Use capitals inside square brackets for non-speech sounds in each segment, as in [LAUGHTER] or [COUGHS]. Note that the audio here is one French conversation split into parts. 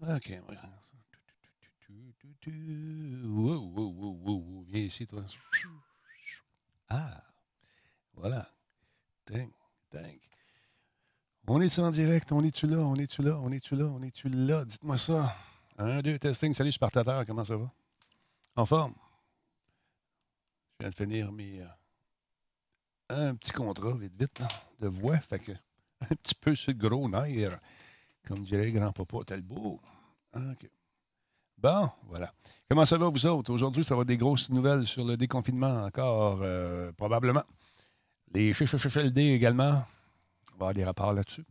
OK. Viens ici, toi. Ah, voilà. On est-tu en direct? On est-tu là? On est-tu là? On est-tu là? On est-tu là? Dites-moi ça. Un, deux, testing. Salut, Spartateur. Comment ça va? En forme? Je viens de finir mes. Euh, un petit contrat, vite, vite, de voix. Fait que, [LAUGHS] un petit peu le gros nerf, comme dirait grand-papa Talbot. OK. Bon, voilà. Comment ça va, vous autres? Aujourd'hui, ça va des grosses nouvelles sur le déconfinement encore, euh, probablement. Les LD également. On va avoir des rapports là-dessus.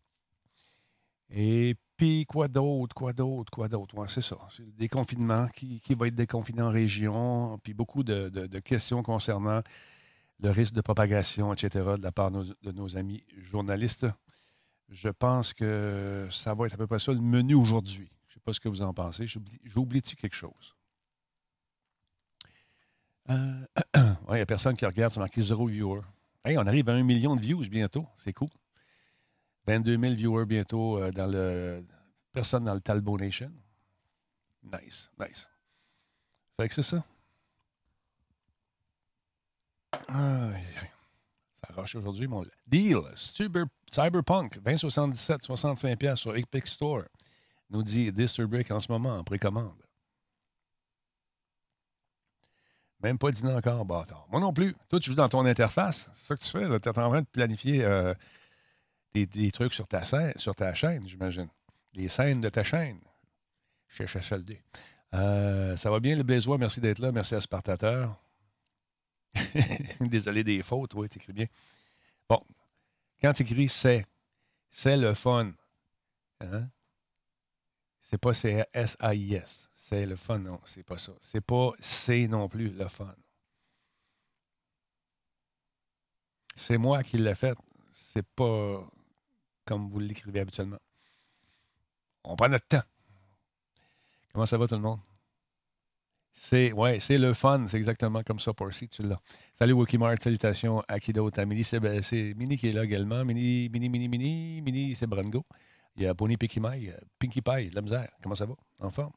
Et puis, quoi d'autre, quoi d'autre, quoi d'autre? Ouais, c'est ça. C'est le déconfinement, qui, va être déconfiné en région, puis beaucoup de, questions concernant le risque de propagation, etc., de la part de nos amis journalistes. Je pense que ça va être à peu près ça le menu aujourd'hui sais pas ce que vous en pensez. J'oublie-tu quelque chose? Euh, [CLEARS THROAT] il n'y a personne qui regarde, c'est marqué zéro viewer. Hey, on arrive à un million de views bientôt. C'est cool. 22 000 viewers bientôt euh, dans le. Personne dans le Talbot Nation. Nice, nice. Fait que c'est ça. ça roche aujourd'hui, mon deal. Cyberpunk, 2077, 65$ sur Epic Store nous dit Disturbic en ce moment en précommande. Même pas dîner encore, bâtard. Moi non plus. Toi, tu joues dans ton interface. C'est ça que tu fais. Tu es en train de planifier euh, des, trucs sur ta, chaîne, j'imagine. Les scènes de ta chaîne. Chez HSLD. Euh, ça va bien, le Bézois? Merci d'être là. Merci à Spartateur. [LAUGHS] Désolé des fautes. Oui, écris bien. Bon. Quand tu écris c'est, c'est le fun. Hein? C'est pas S-A-I-S. C'est le fun, non, c'est pas ça. C'est pas C non plus, le fun. C'est moi qui l'ai fait. C'est pas comme vous l'écrivez habituellement. On prend notre temps. Comment ça va tout le monde? C'est ouais, c'est le fun, c'est exactement comme ça pour si tu l'as. Salut Wikimart, salutations à qui d'autre? À Mini, c'est Mini qui est là également. Mini, Mini, Mini, Mini, Mini, c'est Brango. Il y a Bonnie Pinkie Pie, Pinkie Pie, la misère. Comment ça va? En forme?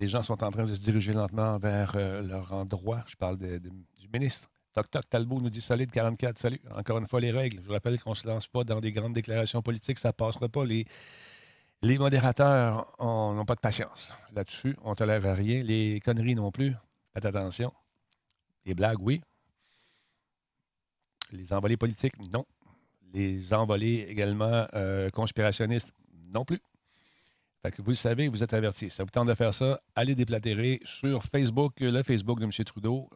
Les gens sont en train de se diriger lentement vers euh, leur endroit. Je parle du ministre. Toc Toc Talbot nous dit solide 44. Salut. Encore une fois, les règles. Je vous rappelle qu'on ne se lance pas dans des grandes déclarations politiques. Ça ne passera pas. Les, les modérateurs n'ont pas de patience là-dessus. On ne tolère rien. Les conneries non plus. Faites attention. Les blagues, oui. Les envolées politiques, non. Les envolées également euh, conspirationnistes, non plus. Fait que vous le savez, vous êtes avertis. Ça vous tente de faire ça, allez déplatérer sur Facebook, le Facebook de M. Trudeau,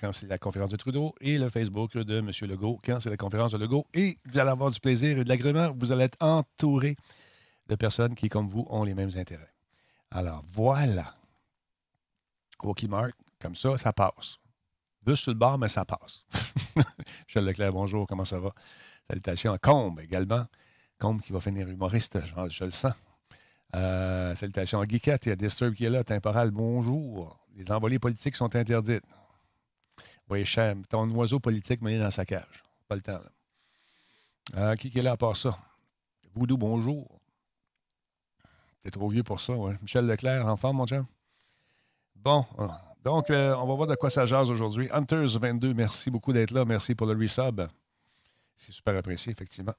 quand c'est la conférence de Trudeau, et le Facebook de M. Legault, quand c'est la conférence de Legault. Et vous allez avoir du plaisir et de l'agrément. Vous allez être entouré de personnes qui, comme vous, ont les mêmes intérêts. Alors, voilà. Wookie Mark, comme ça, ça passe. Juste sur le bord, mais ça passe. [LAUGHS] Michel Leclerc, bonjour, comment ça va? Salutations à Combe également. Combe qui va finir humoriste, je, le sens. Euh, salutations à Guiquette, il y a Disturb qui est là. Temporal, bonjour. Les envolées politiques sont interdites. Oui, cher, ton oiseau politique m'a dans sa cage. Pas le temps. Euh, qui, est là à part ça? Voodoo, bonjour. Trop vieux pour ça, ouais. Michel Leclerc, en forme, mon chum? Bon, euh, donc, on va voir de quoi ça jase aujourd'hui. Hunters22, merci beaucoup d'être là. Merci pour le resub. C'est super apprécié, effectivement.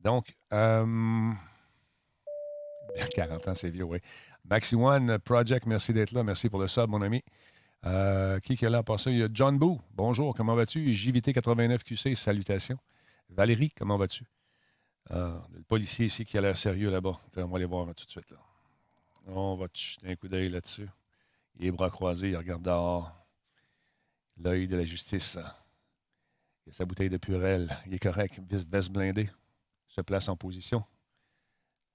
Donc, 40 euh, [LAUGHS] ans, c'est vieux, oui. Maxi One Project, merci d'être là. Merci pour le sub, mon ami. Euh, qui est là pour ça? Il y a John Boo. Bonjour, comment vas-tu? JVT89QC, salutations. Valérie, comment vas-tu? Euh, le policier ici qui a l'air sérieux là-bas. On va aller voir tout de suite. Là. On va jeter un coup d'œil là-dessus. Il est bras croisés, il regarde dehors. L'œil de la justice. Il a sa bouteille de purelle. Il est correct. Veste blindée se place en position,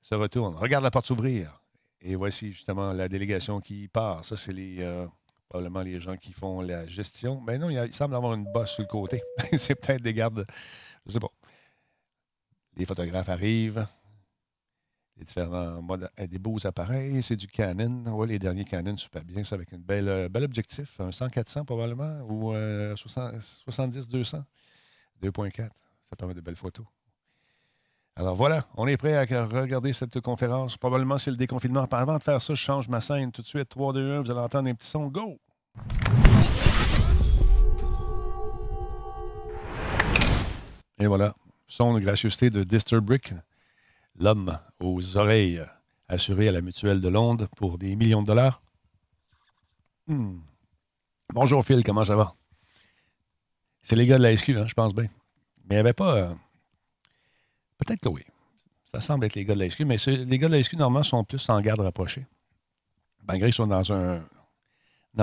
se retourne, regarde la porte s'ouvrir. Et voici justement la délégation qui part. Ça, c'est euh, probablement les gens qui font la gestion. Mais non, il, semble avoir une bosse sur le côté. [LAUGHS] c'est peut-être des gardes. Je sais pas. Les photographes arrivent. Les différents modes, euh, des beaux appareils. C'est du Canon. Les derniers Canon super bien. Ça avec un bel, euh, bel objectif. Un 100-400 probablement. Ou 70-200. 2.4. Ça permet de belles photos. Alors voilà, on est prêt à regarder cette conférence. Probablement c'est le déconfinement. Avant de faire ça, je change ma scène tout de suite. 3, 2, 1, vous allez entendre un petit son. Go! Et voilà, son gracieuseté de Disturbrick, l'homme aux oreilles assuré à la Mutuelle de Londres pour des millions de dollars. Hmm. Bonjour Phil, comment ça va? C'est les gars de la SQ, hein, je pense bien. Mais il n'y avait pas. Euh, peut-être que oui. Ça semble être les gars de la SQ, mais les gars de la SQ, normalement, sont plus en garde rapprochée. Malgré qu'ils sont dans un, un,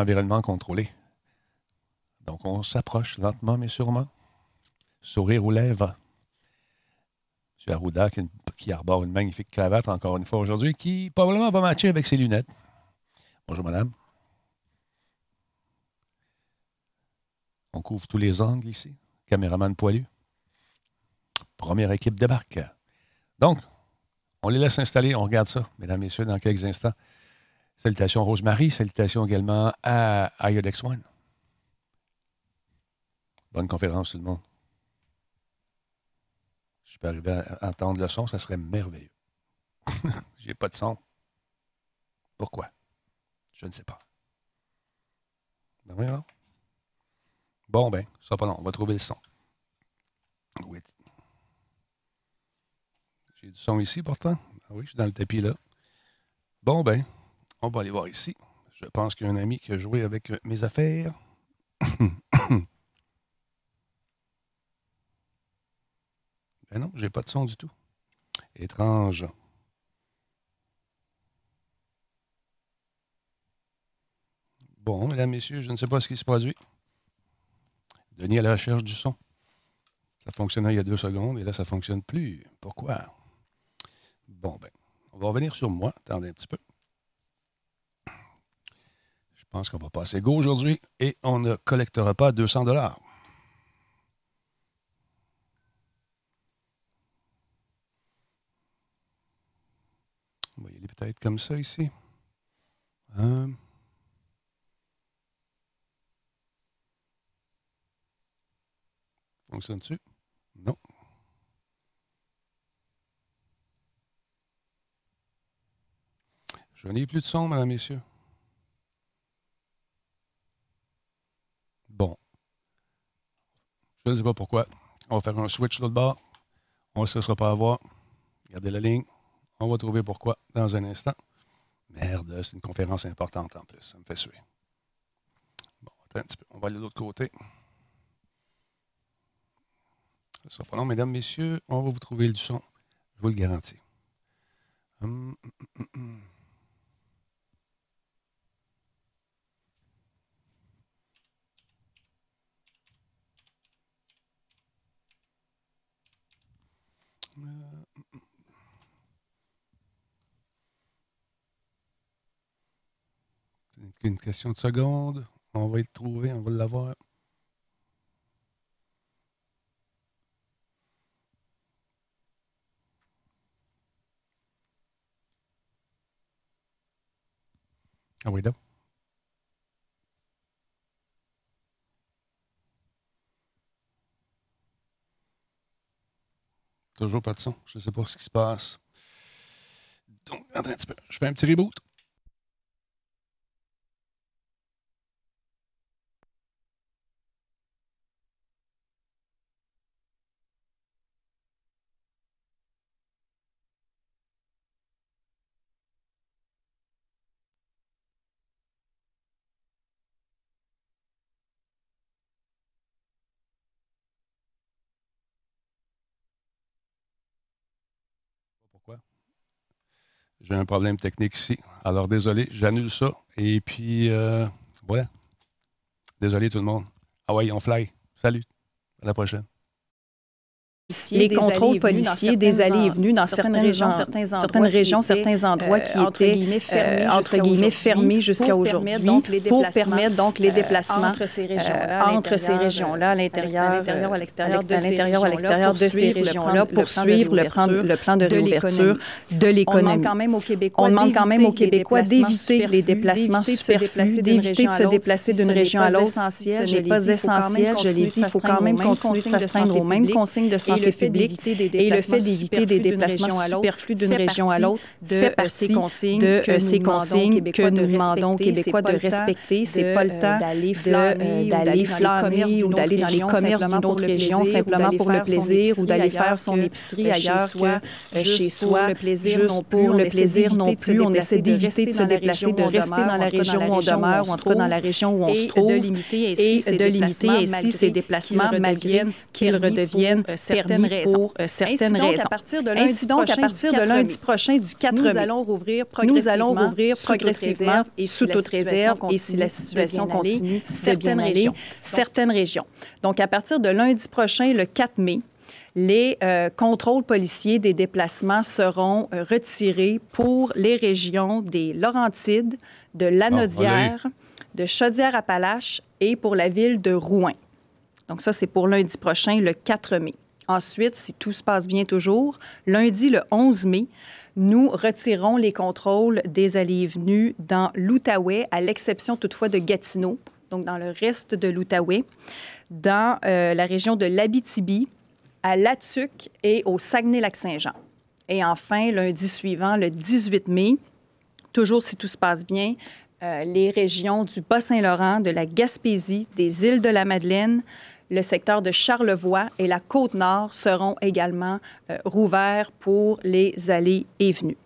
environnement contrôlé. Donc, on s'approche lentement, mais sûrement. Sourire aux lèvres. M. Arruda, qui, qui, arbore une magnifique cravate, encore une fois aujourd'hui, qui probablement va matcher avec ses lunettes. Bonjour, madame. On couvre tous les angles ici. Caméraman poilu. Première équipe débarque. Donc, on les laisse installer. On regarde ça, mesdames, messieurs, dans quelques instants. Salutations Rosemary. Salutations également à Iodex One. Bonne conférence, tout le monde. Je peux arriver à entendre le son, ça serait merveilleux. [LAUGHS] J'ai pas de son. Pourquoi? Je ne sais pas. Ben Bon, ben, ça pas long. On va trouver le son. Oui. J'ai du son ici pourtant. Ah oui, je suis dans le tapis là. Bon, ben, on va aller voir ici. Je pense qu'il y a un ami qui a joué avec mes affaires. [COUGHS] [COUGHS] Ben non, j'ai pas de son du tout. Étrange. Bon, mesdames, messieurs, je ne sais pas ce qui se produit. Denis à la recherche du son. Ça fonctionnait il y a deux secondes et là, ça ne fonctionne plus. Pourquoi? Bon, ben, on va revenir sur moi. Attendez un petit peu. Je pense qu'on va passer go aujourd'hui et on ne collectera pas 200 dollars. On va y aller peut-être comme ça ici. Euh, Fonctionne-tu? Non. Je n'ai plus de son, mesdames, messieurs. Bon. Je ne sais pas pourquoi. On va faire un switch de l'autre bord. On ne se laissera pas avoir. Gardez la ligne. On va trouver pourquoi dans un instant. Merde, c'est une conférence importante en plus. Ça me fait suer. Bon, attends un petit peu. On va aller de l'autre côté. Sera pas mesdames, messieurs. On va vous trouver le son. Je vous le garantis. Hum, hum, hum, une question de seconde. On va le trouver, on va l'avoir. Ah oui, donc. Toujours pas de son. Je ne sais pas ce qui se passe. Donc, attends un petit peu. Je fais un petit reboot. J'ai un problème technique ici. Alors, désolé, j'annule ça. Et puis, euh, voilà. Désolé tout le monde. Ah ouais, on fly. Salut. À la prochaine les contrôles policiers des allées et venues dans certaines régions, certains endroits, certaines régions, certains endroits qui étaient entre guillemets fermés jusqu'à aujourd'hui pour permettre donc les déplacements entre ces régions-là, entre ces régions-là, à l'intérieur, à l'extérieur, à l'intérieur, à l'extérieur de ces régions-là, pour suivre le plan, de réouverture de l'économie. On demande quand même aux Québécois, quand même aux Québécois d'éviter les déplacements superflus, d'éviter de se déplacer d'une région à l'autre. Ce n'est pas essentiel, je l'ai dit, il faut quand même continuer de s'astreindre aux mêmes consignes de santé santé publique et le fait d'éviter des déplacements superflus d'une région à l'autre de ces consignes de ces consignes que nous demandons aux Québécois de respecter. C'est pas le temps d'aller flâner ou d'aller dans les commerces d'une autre région simplement pour le plaisir ou d'aller faire son épicerie ailleurs que chez soi. Juste pour le plaisir non plus. On essaie d'éviter de se déplacer, de rester dans la région où on demeure ou en tout cas dans la région où on se trouve et de limiter ainsi ces déplacements malgré qu'ils redeviennent permis pour certaines raisons. Ainsi donc, à partir de lundi prochain du 4 mai, nous allons rouvrir progressivement et sous toute réserve et si la situation continue certaines régions. Certaines régions. Donc, à partir de lundi prochain, le 4 mai, les euh, contrôles policiers des déplacements seront euh, retirés pour les régions des Laurentides, de Lanaudière, de Chaudière-Appalaches et pour la ville de Rouen. Donc ça, c'est pour lundi prochain, le 4 mai. Ensuite, si tout se passe bien toujours, lundi le 11 mai, nous retirons les contrôles des allées et venues dans l'Outaouais, à l'exception toutefois de Gatineau, donc dans le reste de l'Outaouais, dans euh, la région de l'Abitibi, à Latuc et au Saguenay-Lac-Saint-Jean. Et enfin, lundi suivant, le 18 mai, toujours si tout se passe bien, euh, les régions du Bas-Saint-Laurent, de la Gaspésie, des îles de la Madeleine, le secteur de Charlevoix et la côte nord seront également euh, rouverts pour les allées et venues.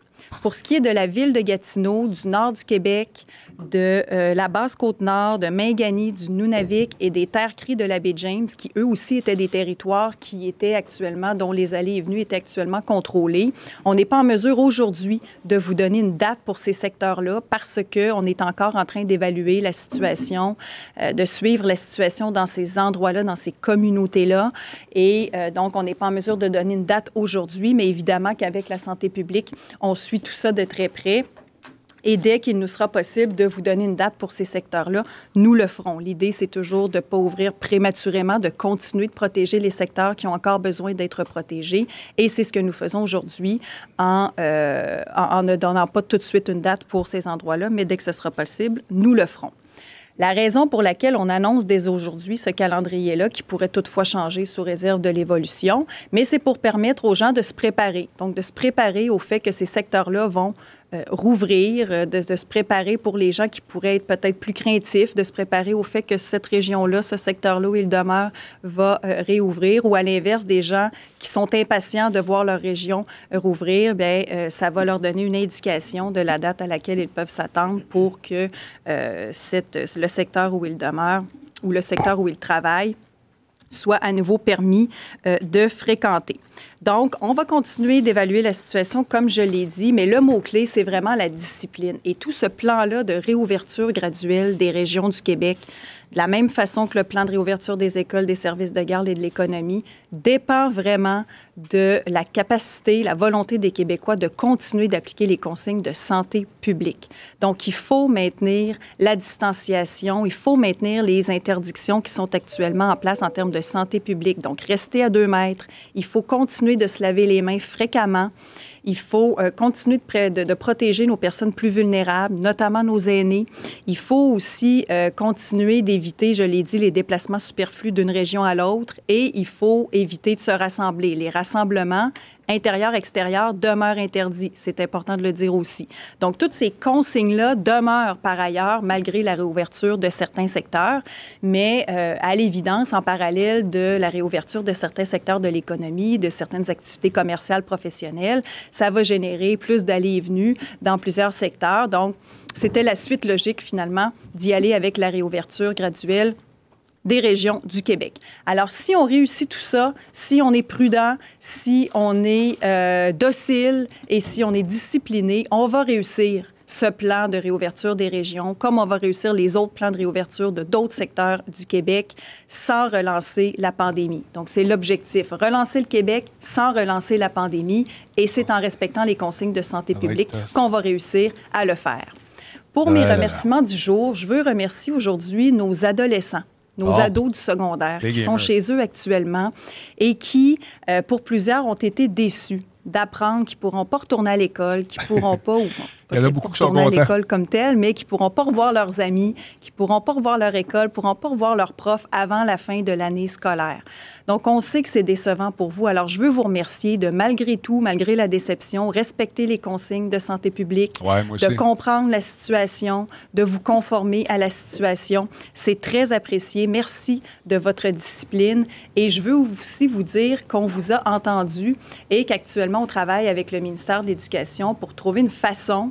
Pour ce qui est de la ville de Gatineau, du nord du Québec, de euh, la basse Côte-Nord, de Mingani, du Nunavik et des terres cries de la baie James, qui eux aussi étaient des territoires qui étaient actuellement, dont les allées et venues étaient actuellement contrôlées. On n'est pas en mesure aujourd'hui de vous donner une date pour ces secteurs-là parce qu'on est encore en train d'évaluer la situation, euh, de suivre la situation dans ces endroits-là, dans ces communautés-là. Et euh, donc, on n'est pas en mesure de donner une date aujourd'hui, mais évidemment qu'avec la santé publique, on suit tout ça de très près. Et dès qu'il nous sera possible de vous donner une date pour ces secteurs-là, nous le ferons. L'idée, c'est toujours de ne pas ouvrir prématurément, de continuer de protéger les secteurs qui ont encore besoin d'être protégés. Et c'est ce que nous faisons aujourd'hui en, euh, en, ne donnant pas tout de suite une date pour ces endroits-là, mais dès que ce sera possible, nous le ferons. La raison pour laquelle on annonce dès aujourd'hui ce calendrier-là, qui pourrait toutefois changer sous réserve de l'évolution, mais c'est pour permettre aux gens de se préparer, donc de se préparer au fait que ces secteurs-là vont euh, rouvrir, euh, de, se préparer pour les gens qui pourraient être peut-être plus craintifs, de se préparer au fait que cette région-là, ce secteur-là où il demeure, va euh, réouvrir, ou à l'inverse, des gens qui sont impatients de voir leur région rouvrir, ça va leur donner une indication de la date à laquelle ils peuvent s'attendre pour que le secteur où ils demeurent ou le secteur où ils travaillent soit à nouveau permis de fréquenter. Donc, on va continuer d'évaluer la situation, comme je l'ai dit, mais le mot-clé, c'est vraiment la discipline. Et tout ce plan-là de réouverture graduelle des régions du Québec, de la même façon que le plan de réouverture des écoles, des services de garde et de l'économie, dépend vraiment de la capacité, la volonté des Québécois de continuer d'appliquer les consignes de santé publique. Donc, il faut maintenir la distanciation, il faut maintenir les interdictions qui sont actuellement en place en termes de santé publique. Donc, rester à deux mètres, il faut continuer de se laver les mains fréquemment. Il faut euh, continuer de, de, protéger nos personnes plus vulnérables, notamment nos aînés. Il faut aussi euh, continuer d'éviter, je l'ai dit, les déplacements superflus d'une région à l'autre et il faut éviter de se rassembler. Les rassemblements, intérieur-extérieur demeure interdit. C'est important de le dire aussi. Donc, toutes ces consignes-là demeurent par ailleurs malgré la réouverture de certains secteurs, mais euh, à l'évidence, en parallèle de la réouverture de certains secteurs de l'économie, de certaines activités commerciales professionnelles, ça va générer plus d'allées et venues dans plusieurs secteurs. Donc, c'était la suite logique finalement d'y aller avec la réouverture graduelle des régions du Québec. Alors, si on réussit tout ça, si on est prudent, si on est euh, docile et si on est discipliné, on va réussir ce plan de réouverture des régions, comme on va réussir les autres plans de réouverture de d'autres secteurs du Québec sans relancer la pandémie. Donc, c'est l'objectif, relancer le Québec sans relancer la pandémie, et c'est en respectant les consignes de santé publique qu'on va réussir à le faire. Pour mes remerciements du jour, je veux remercier aujourd'hui nos adolescents nos ados du secondaire qui sont chez eux actuellement et qui, euh, pour plusieurs, ont été déçus d'apprendre qu'ils ne pourront pas retourner à l'école, qu'ils ne pourront [LAUGHS] pas, ou Il y en a beaucoup qui sont contents. à l'école comme telle, mais qui pourront pas revoir leurs amis, qui pourront pas revoir leur école, pourront pas revoir leurs profs avant la fin de l'année scolaire. Donc, on sait que c'est décevant pour vous. Alors, je veux vous remercier de, malgré tout, malgré la déception, respecter les consignes de santé publique, de comprendre la situation, de vous conformer à la situation. C'est très apprécié. Merci de votre discipline. Et je veux aussi vous dire qu'on vous a entendu et qu'actuellement, on travaille avec le ministère de l'Éducation pour trouver une façon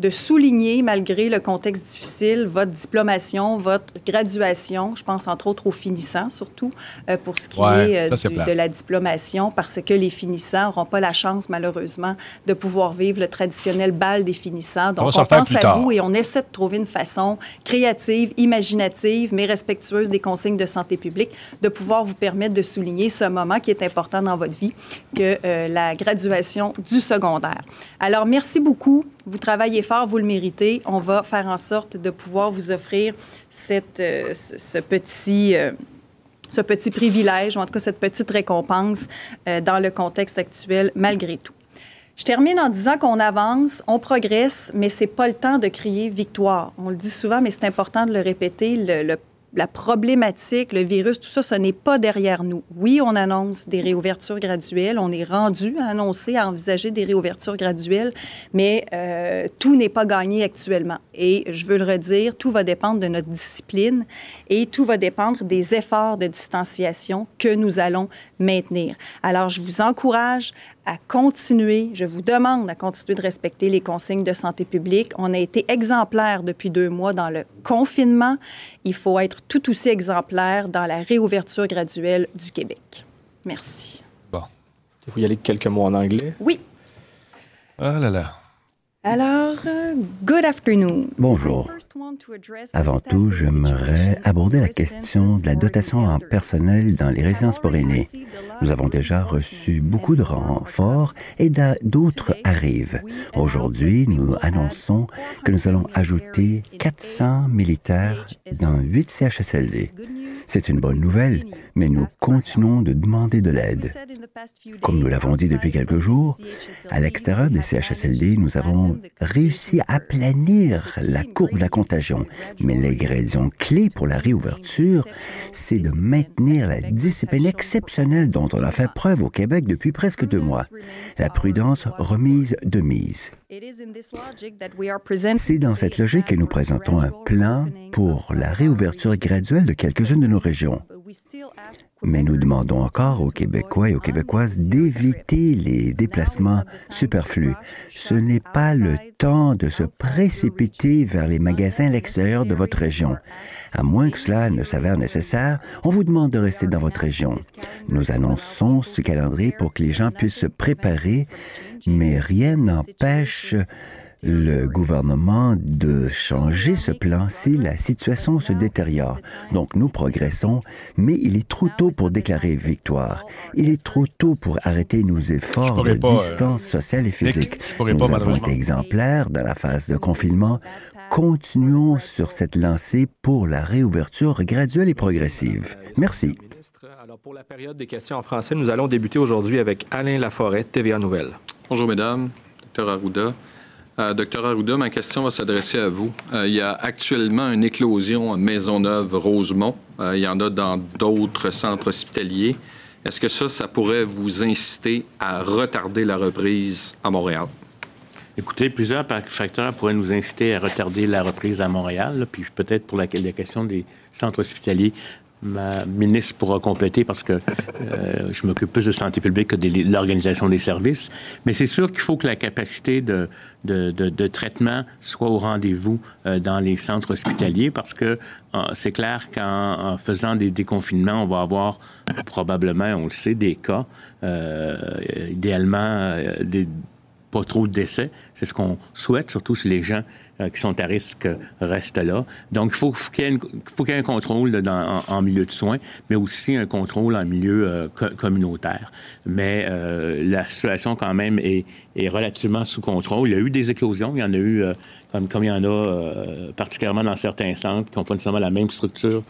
de souligner, malgré le contexte difficile, votre diplomation, votre graduation. Je pense entre autres aux finissants, surtout, euh, pour ce qui est, euh, de la diplomation, parce que les finissants n'auront pas la chance, malheureusement, de pouvoir vivre le traditionnel bal des finissants. Donc, on, pense à vous et on essaie de trouver une façon créative, imaginative, mais respectueuse des consignes de santé publique, de pouvoir vous permettre de souligner ce moment qui est important dans votre vie, que euh, la graduation du secondaire. Alors, merci beaucoup. Vous travaillez vous le méritez. On va faire en sorte de pouvoir vous offrir cette, euh, ce, petit... Euh, ce petit privilège, ou en tout cas cette petite récompense euh, dans le contexte actuel, malgré tout. Je termine en disant qu'on avance, on progresse, mais c'est pas le temps de crier victoire. On le dit souvent, mais c'est important de le répéter. Le la problématique, le virus, tout ça, ce n'est pas derrière nous. Oui, on annonce des réouvertures graduelles. On est rendu à annoncer, à envisager des réouvertures graduelles, mais euh, tout n'est pas gagné actuellement. Et je veux le redire, tout va dépendre de notre discipline et tout va dépendre des efforts de distanciation que nous allons maintenir. Alors, je vous encourage à continuer, je vous demande à continuer de respecter les consignes de santé publique. On a été exemplaire depuis deux mois dans le confinement. Il faut être tout aussi exemplaire dans la réouverture graduelle du Québec. Merci. Bon. Vous y aller quelques mots en anglais? Oui. Ah là là. Alors, euh, good afternoon. Bonjour. Avant tout, j'aimerais aborder la question de la dotation en personnel dans les résidences pour aînés. Nous avons déjà reçu beaucoup de renforts et d'autres arrivent. Aujourd'hui, nous annonçons que nous allons ajouter 400 militaires dans 8 CHSLD. C'est une bonne nouvelle, mais nous continuons de demander de l'aide. Comme nous l'avons dit depuis quelques jours, à l'extérieur des CHSLD, nous avons réussi à planir la courbe de la contagion, mais l'ingrédient clé pour la réouverture, c'est de maintenir la discipline exceptionnelle dont on a fait preuve au Québec depuis presque deux mois, la prudence remise de mise. C'est dans cette logique que nous présentons un plan pour la réouverture graduelle de quelques-unes de nos régions. Mais nous demandons encore aux Québécois et aux Québécoises d'éviter les déplacements superflus. Ce n'est pas le temps de se précipiter vers les magasins à l'extérieur de votre région. À moins que cela ne s'avère nécessaire, on vous demande de rester dans votre région. Nous annonçons ce calendrier pour que les gens puissent se préparer mais rien n'empêche le gouvernement de changer ce plan si la situation se détériore. Donc nous progressons, mais il est trop tôt pour déclarer victoire. Il est trop tôt pour arrêter nos efforts de euh, distance sociale et physique. nous avons été exemplaires dans la phase de confinement. Continuons sur cette lancée pour la réouverture graduelle et progressive. Merci. Alors pour la période des questions en français, nous allons débuter aujourd'hui avec Alain Laforêt, TVA Nouvelle. Bonjour, mesdames. Docteur Arruda. Euh, docteur Arruda, ma question va s'adresser à vous. Euh, il y a actuellement une éclosion à Maisonneuve-Rosemont. Euh, il y en a dans d'autres centres hospitaliers. Est-ce que ça, ça pourrait vous inciter à retarder la reprise à Montréal? Écoutez, plusieurs facteurs pourraient nous inciter à retarder la reprise à Montréal. puis peut-être pour la, la, question des centres hospitaliers, ma ministre pourra compléter parce que euh, je m'occupe plus de santé publique que de l'organisation des services. Mais c'est sûr qu'il faut que la capacité de, de, de, traitement soit au rendez-vous euh, dans les centres hospitaliers parce que euh, c'est clair qu'en faisant des déconfinements, on va avoir probablement, on le sait, des cas, idéalement des pas trop de décès. C'est ce qu'on souhaite, surtout si les gens euh, qui sont à risque restent là. Donc, il faut, qu'il y, ait un contrôle en, milieu de soins, mais aussi un contrôle en milieu euh, communautaire. Mais euh, la situation, quand même, est, est, relativement sous contrôle. Il y a eu des éclosions. Il y en a eu, comme, comme il y en a particulièrement dans certains centres qui n'ont pas nécessairement la même structure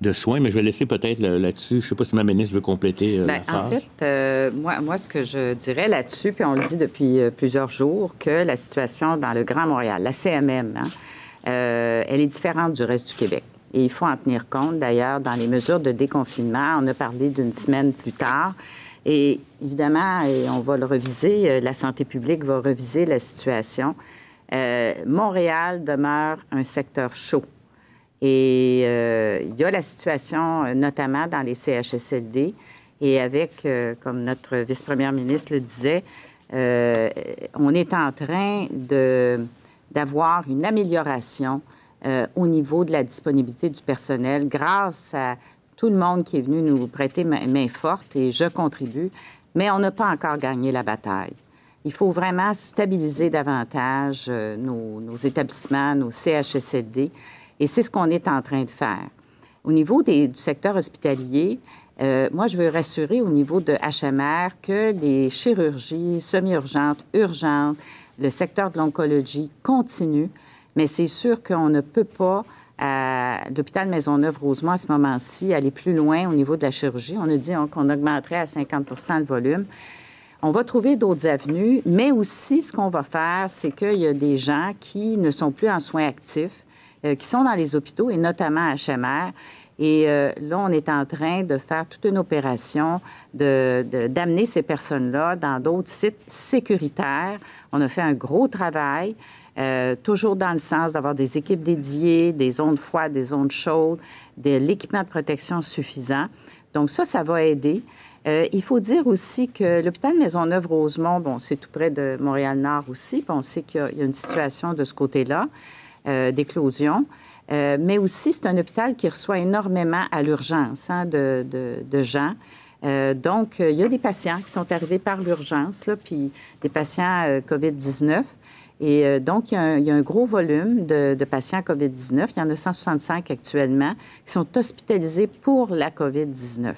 de soins, mais je vais laisser peut-être là-dessus. Je ne sais pas si ma ministre veut compléter euh, Bien, la En fait, euh, moi, moi, ce que je dirais là-dessus, puis on le dit depuis euh, plusieurs jours, que la situation dans le Grand Montréal, la CMM, hein, elle est différente du reste du Québec. Et il faut en tenir compte. D'ailleurs, dans les mesures de déconfinement, on a parlé d'une semaine plus tard. Et évidemment, et on va le reviser, la santé publique va reviser la situation. Montréal demeure un secteur chaud. Et euh, il y a la situation, euh, notamment dans les CHSLD, et avec, euh, comme notre vice-première ministre le disait, on est en train d'avoir une amélioration au niveau de la disponibilité du personnel grâce à tout le monde qui est venu nous prêter main, forte et je contribue, mais on n'a pas encore gagné la bataille. Il faut vraiment stabiliser davantage nos, nos établissements, nos CHSLD, et c'est ce qu'on est en train de faire. Au niveau du secteur hospitalier, euh, moi, je veux rassurer au niveau de HMR que les chirurgies semi-urgentes, urgentes, le secteur de l'oncologie continue, mais c'est sûr qu'on ne peut pas, à l'hôpital Maisonneuve-Rosemont, à ce moment-ci, aller plus loin au niveau de la chirurgie. On a dit qu'on augmenterait à 50% le volume. On va trouver d'autres avenues, mais aussi, ce qu'on va faire, c'est qu'il y a des gens qui ne sont plus en soins actifs, qui sont dans les hôpitaux et notamment à HMR. Et euh, là, on est en train de faire toute une opération d'amener ces personnes-là dans d'autres sites sécuritaires. On a fait un gros travail, euh, toujours dans le sens d'avoir des équipes dédiées, des zones froides, des zones chaudes, de l'équipement de protection suffisant. Donc ça, ça va aider. il faut dire aussi que l'hôpital Maisonneuve-Rosemont, bon, c'est tout près de Montréal-Nord aussi, puis on sait qu'il y, a une situation de ce côté-là. Euh, d'éclosion. Euh, mais aussi, c'est un hôpital qui reçoit énormément à l'urgence hein, de, gens. Euh, donc, il y a des patients qui sont arrivés par l'urgence, puis des patients COVID-19. Et donc, il y, a un, gros volume de, patients COVID-19. Il y en a 165 actuellement qui sont hospitalisés pour la COVID-19.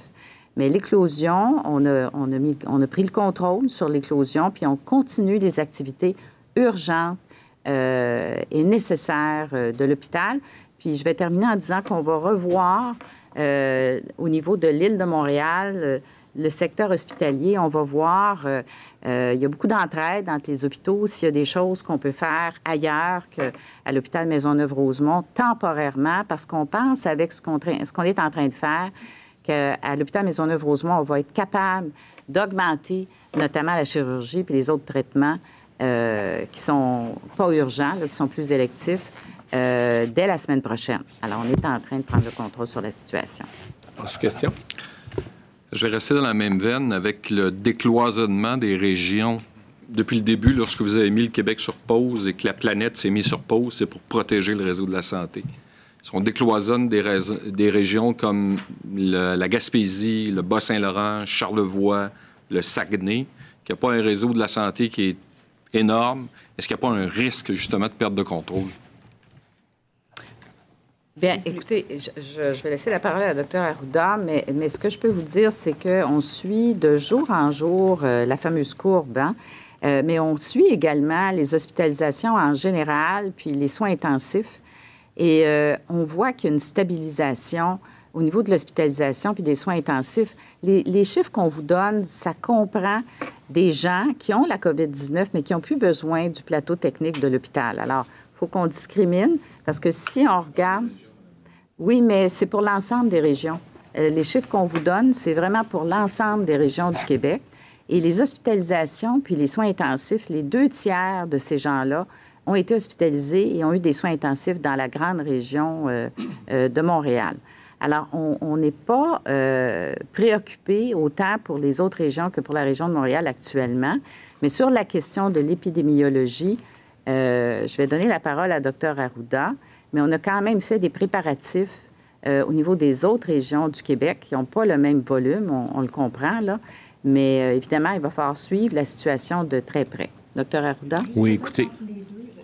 Mais l'éclosion, on a, on, a on a pris le contrôle sur l'éclosion, puis on continue les activités urgentes euh, est nécessaire euh, de l'hôpital. Puis je vais terminer en disant qu'on va revoir euh, au niveau de l'île de Montréal le secteur hospitalier. On va voir, il y a beaucoup d'entraide entre les hôpitaux. S'il y a des choses qu'on peut faire ailleurs qu'à l'hôpital Maisonneuve-Rosemont, temporairement, parce qu'on pense avec ce qu'on, ce qu'on est en train de faire, qu'à l'hôpital Maisonneuve-Rosemont, on va être capable d'augmenter notamment la chirurgie puis les autres traitements euh, qui sont pas urgents, qui sont plus électifs, euh, dès la semaine prochaine. Alors, on est en train de prendre le contrôle sur la situation. Autre question? Je vais rester dans la même veine avec le décloisonnement des régions. Depuis le début, lorsque vous avez mis le Québec sur pause et que la planète s'est mise sur pause, c'est pour protéger le réseau de la santé. On décloisonne des, régions comme la Gaspésie, le Bas-Saint-Laurent, Charlevoix, le Saguenay, qui n'a pas un réseau de la santé qui est énorme. Est-ce qu'il n'y a pas un risque, justement, de perte de contrôle? Bien, écoutez, je, vais laisser la parole à la Dr Arruda, mais, ce que je peux vous dire, c'est qu'on suit de jour en jour euh, la fameuse courbe, hein. euh, mais on suit également les hospitalisations en général, puis les soins intensifs. Et euh, on voit qu'il y a une stabilisation au niveau de l'hospitalisation puis des soins intensifs, les, chiffres qu'on vous donne, ça comprend des gens qui ont la COVID-19, mais qui n'ont plus besoin du plateau technique de l'hôpital. Alors, il faut qu'on discrimine, parce que si on regarde... Oui, mais c'est pour l'ensemble des régions. Euh, les chiffres qu'on vous donne, c'est vraiment pour l'ensemble des régions du Québec. Et les hospitalisations puis les soins intensifs, les deux tiers de ces gens-là ont été hospitalisés et ont eu des soins intensifs dans la grande région euh, euh, de Montréal. Alors, on n'est pas euh, préoccupé autant pour les autres régions que pour la région de Montréal actuellement. Mais sur la question de l'épidémiologie, euh, je vais donner la parole à Dr Arruda, mais on a quand même fait des préparatifs euh, au niveau des autres régions du Québec qui n'ont pas le même volume, on, le comprend, là. Mais évidemment, il va falloir suivre la situation de très près. Docteur Arruda? Oui, écoutez,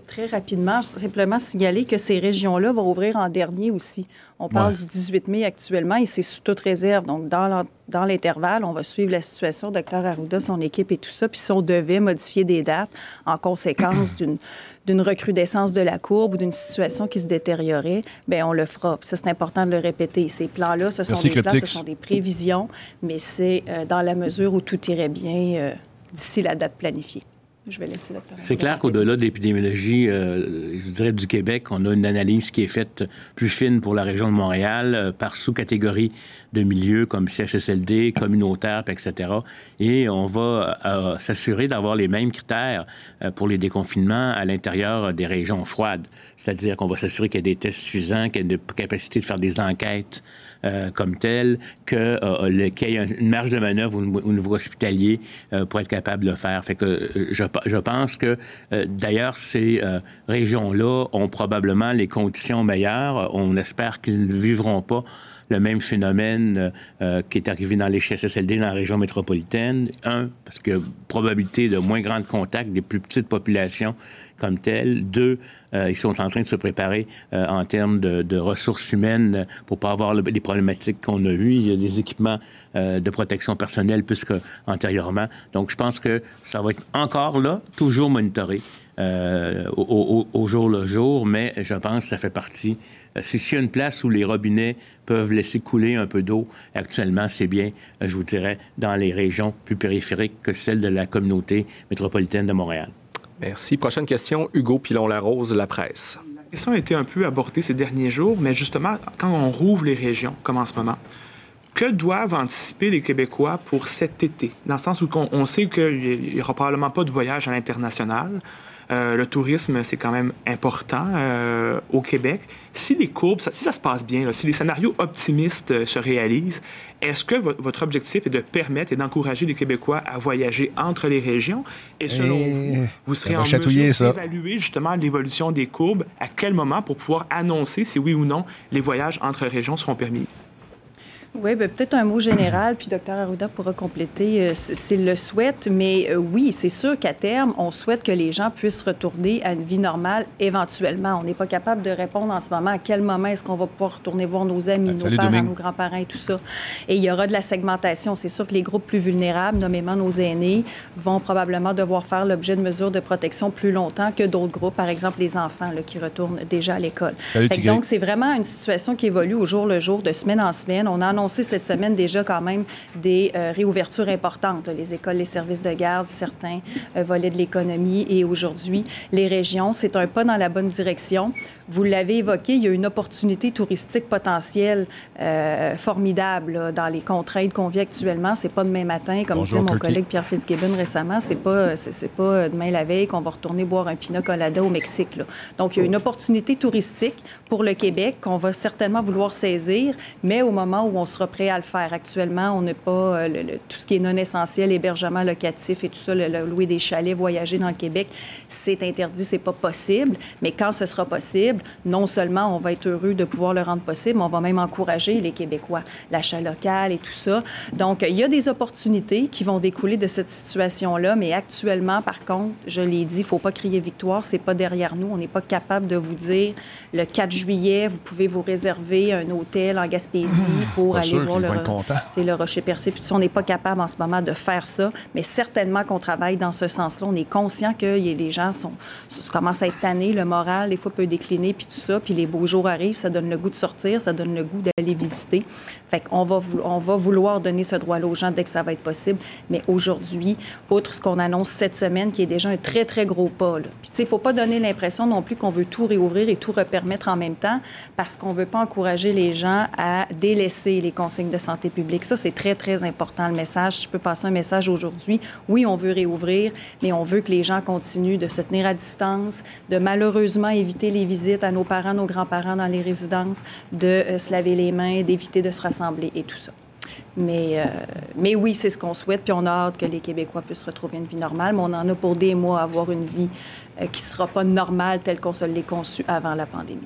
très rapidement, simplement signaler que ces régions-là vont ouvrir en dernier aussi. On parle du 18 mai actuellement et c'est sous toute réserve. Donc, dans l'intervalle, on va suivre la situation, docteur Arruda, son équipe et tout ça. Puis si on devait modifier des dates en conséquence [CLEARS THROAT] d'une recrudescence de la courbe ou d'une situation qui se détériorait, bien, on le fera. Puis ça, c'est important de le répéter. Ces plans-là, ce sont des plans, ce sont des prévisions, mais c'est euh, dans la mesure où tout irait bien euh, d'ici la date planifiée. Je vais laisser C'est clair qu'au-delà de l'épidémiologie, euh, je dirais du Québec, on a une analyse qui est faite plus fine pour la région de Montréal euh, par sous-catégorie de milieux comme CHSLD, communautaire, etc. Et on va euh, s'assurer d'avoir les mêmes critères pour les déconfinements à l'intérieur des régions froides. C'est-à-dire qu'on va s'assurer qu'il y a des tests suffisants, qu'il y a une capacité de faire des enquêtes euh, comme tel, que, euh, qu'il y ait une marge de manœuvre au, niveau hospitalier euh, pour être capable de le faire. Fait que je, je pense que, d'ailleurs, ces régions-là ont probablement les conditions meilleures. On espère qu'ils ne vivront pas le même phénomène qui est arrivé dans les CHSLD dans la région métropolitaine. Un, parce que probabilité de moins grand contact des plus petites populations comme telles. Deux, euh, ils sont en train de se préparer euh, en termes de, ressources humaines pour pas avoir les problématiques qu'on a eues. Il y a des équipements euh, de protection personnelle plus qu'antérieurement. Donc, je pense que ça va être encore là, toujours monitoré. Au, jour le jour, mais je pense que ça fait partie. Si s'il y a une place où les robinets peuvent laisser couler un peu d'eau, actuellement, c'est bien, je vous dirais, dans les régions plus périphériques que celles de la communauté métropolitaine de Montréal. Merci. Prochaine question, Hugo Pilon-Larose, La Presse. La question a été un peu abordée ces derniers jours, mais justement, quand on rouvre les régions, comme en ce moment, que doivent anticiper les Québécois pour cet été? Dans le sens où on, sait qu'il n'y aura probablement pas de voyage à l'international. Euh, le tourisme, c'est quand même important euh, au Québec. Si les courbes, si ça se passe bien, si les scénarios optimistes euh, se réalisent, est-ce que votre objectif est de permettre et d'encourager les Québécois à voyager entre les régions? Et selon eh, vous, vous serez en mesure d'évaluer justement l'évolution des courbes, à quel moment pour pouvoir annoncer si oui ou non les voyages entre régions seront permis? Oui, ben, peut-être un mot général, puis Dr Arruda pourra compléter euh, s'il le souhaite. Mais euh, oui, c'est sûr qu'à terme, on souhaite que les gens puissent retourner à une vie normale éventuellement. On n'est pas capable de répondre en ce moment à quel moment est-ce qu'on va pouvoir retourner voir nos amis, nos parents, nos grands-parents et tout ça. Et il y aura de la segmentation. C'est sûr que les groupes plus vulnérables, nommément nos aînés, vont probablement devoir faire l'objet de mesures de protection plus longtemps que d'autres groupes, par exemple les enfants là, qui retournent déjà à l'école. Donc, c'est vraiment une situation qui évolue au jour le jour, de semaine en semaine. On a annoncé cette semaine déjà quand même des euh, réouvertures importantes. les écoles, les services de garde, certains euh, volets de l'économie et aujourd'hui les régions. C'est un pas dans la bonne direction. Vous l'avez évoqué, il y a une opportunité touristique potentielle euh, formidable dans les contraintes qu'on vit actuellement. C'est pas demain matin, comme disait mon collègue Pierre Fitzgibbon récemment. C'est pas c'est pas demain la veille qu'on va retourner boire un pina colada au Mexique. Donc il y a une opportunité touristique pour le Québec qu'on va certainement vouloir saisir, mais au moment où on sera prêt à le faire. Actuellement, on n'a pas euh, tout ce qui est non essentiel, hébergement locatif et tout ça, le, louer des chalets, voyager dans le Québec, c'est interdit, c'est pas possible. Mais quand ce sera possible, non seulement on va être heureux de pouvoir le rendre possible, mais on va même encourager les Québécois, l'achat local et tout ça. Donc, il y a des opportunités qui vont découler de cette situation-là, mais actuellement, par contre, je l'ai dit, il faut pas crier victoire, c'est pas derrière nous. On n'est pas capable de vous dire le 4 juillet, vous pouvez vous réserver un hôtel en Gaspésie [CLEARS THROAT] pour aller le, le rocher percé. Puis on n'est pas capable en ce moment de faire ça, mais certainement qu'on travaille dans ce sens-là. On est conscient que les gens sont, commencent à être tannés, le moral, des fois, peut décliner, puis tout ça. Puis les beaux jours arrivent, ça donne le goût de sortir, ça donne le goût d'aller visiter. On va vouloir donner ce droit-là aux gens dès que ça va être possible. Mais aujourd'hui, outre ce qu'on annonce cette semaine, qui est déjà un très, très gros pas, Puis, tu sais, il ne faut pas donner l'impression non plus qu'on veut tout réouvrir et tout repermettre en même temps parce qu'on ne veut pas encourager les gens à délaisser les consignes de santé publique. Ça, c'est très, très important, le message. Je peux passer un message aujourd'hui. Oui, on veut réouvrir, mais on veut que les gens continuent de se tenir à distance, de malheureusement éviter les visites à nos parents, nos grands-parents dans les résidences, de euh, se laver les mains, d'éviter de se rassembler et tout ça. Mais, euh, mais oui, c'est ce qu'on souhaite, puis on a hâte que les Québécois puissent retrouver une vie normale, mais on en a pour des mois à avoir une vie euh, qui ne sera pas normale telle qu'on se l'est conçue avant la pandémie.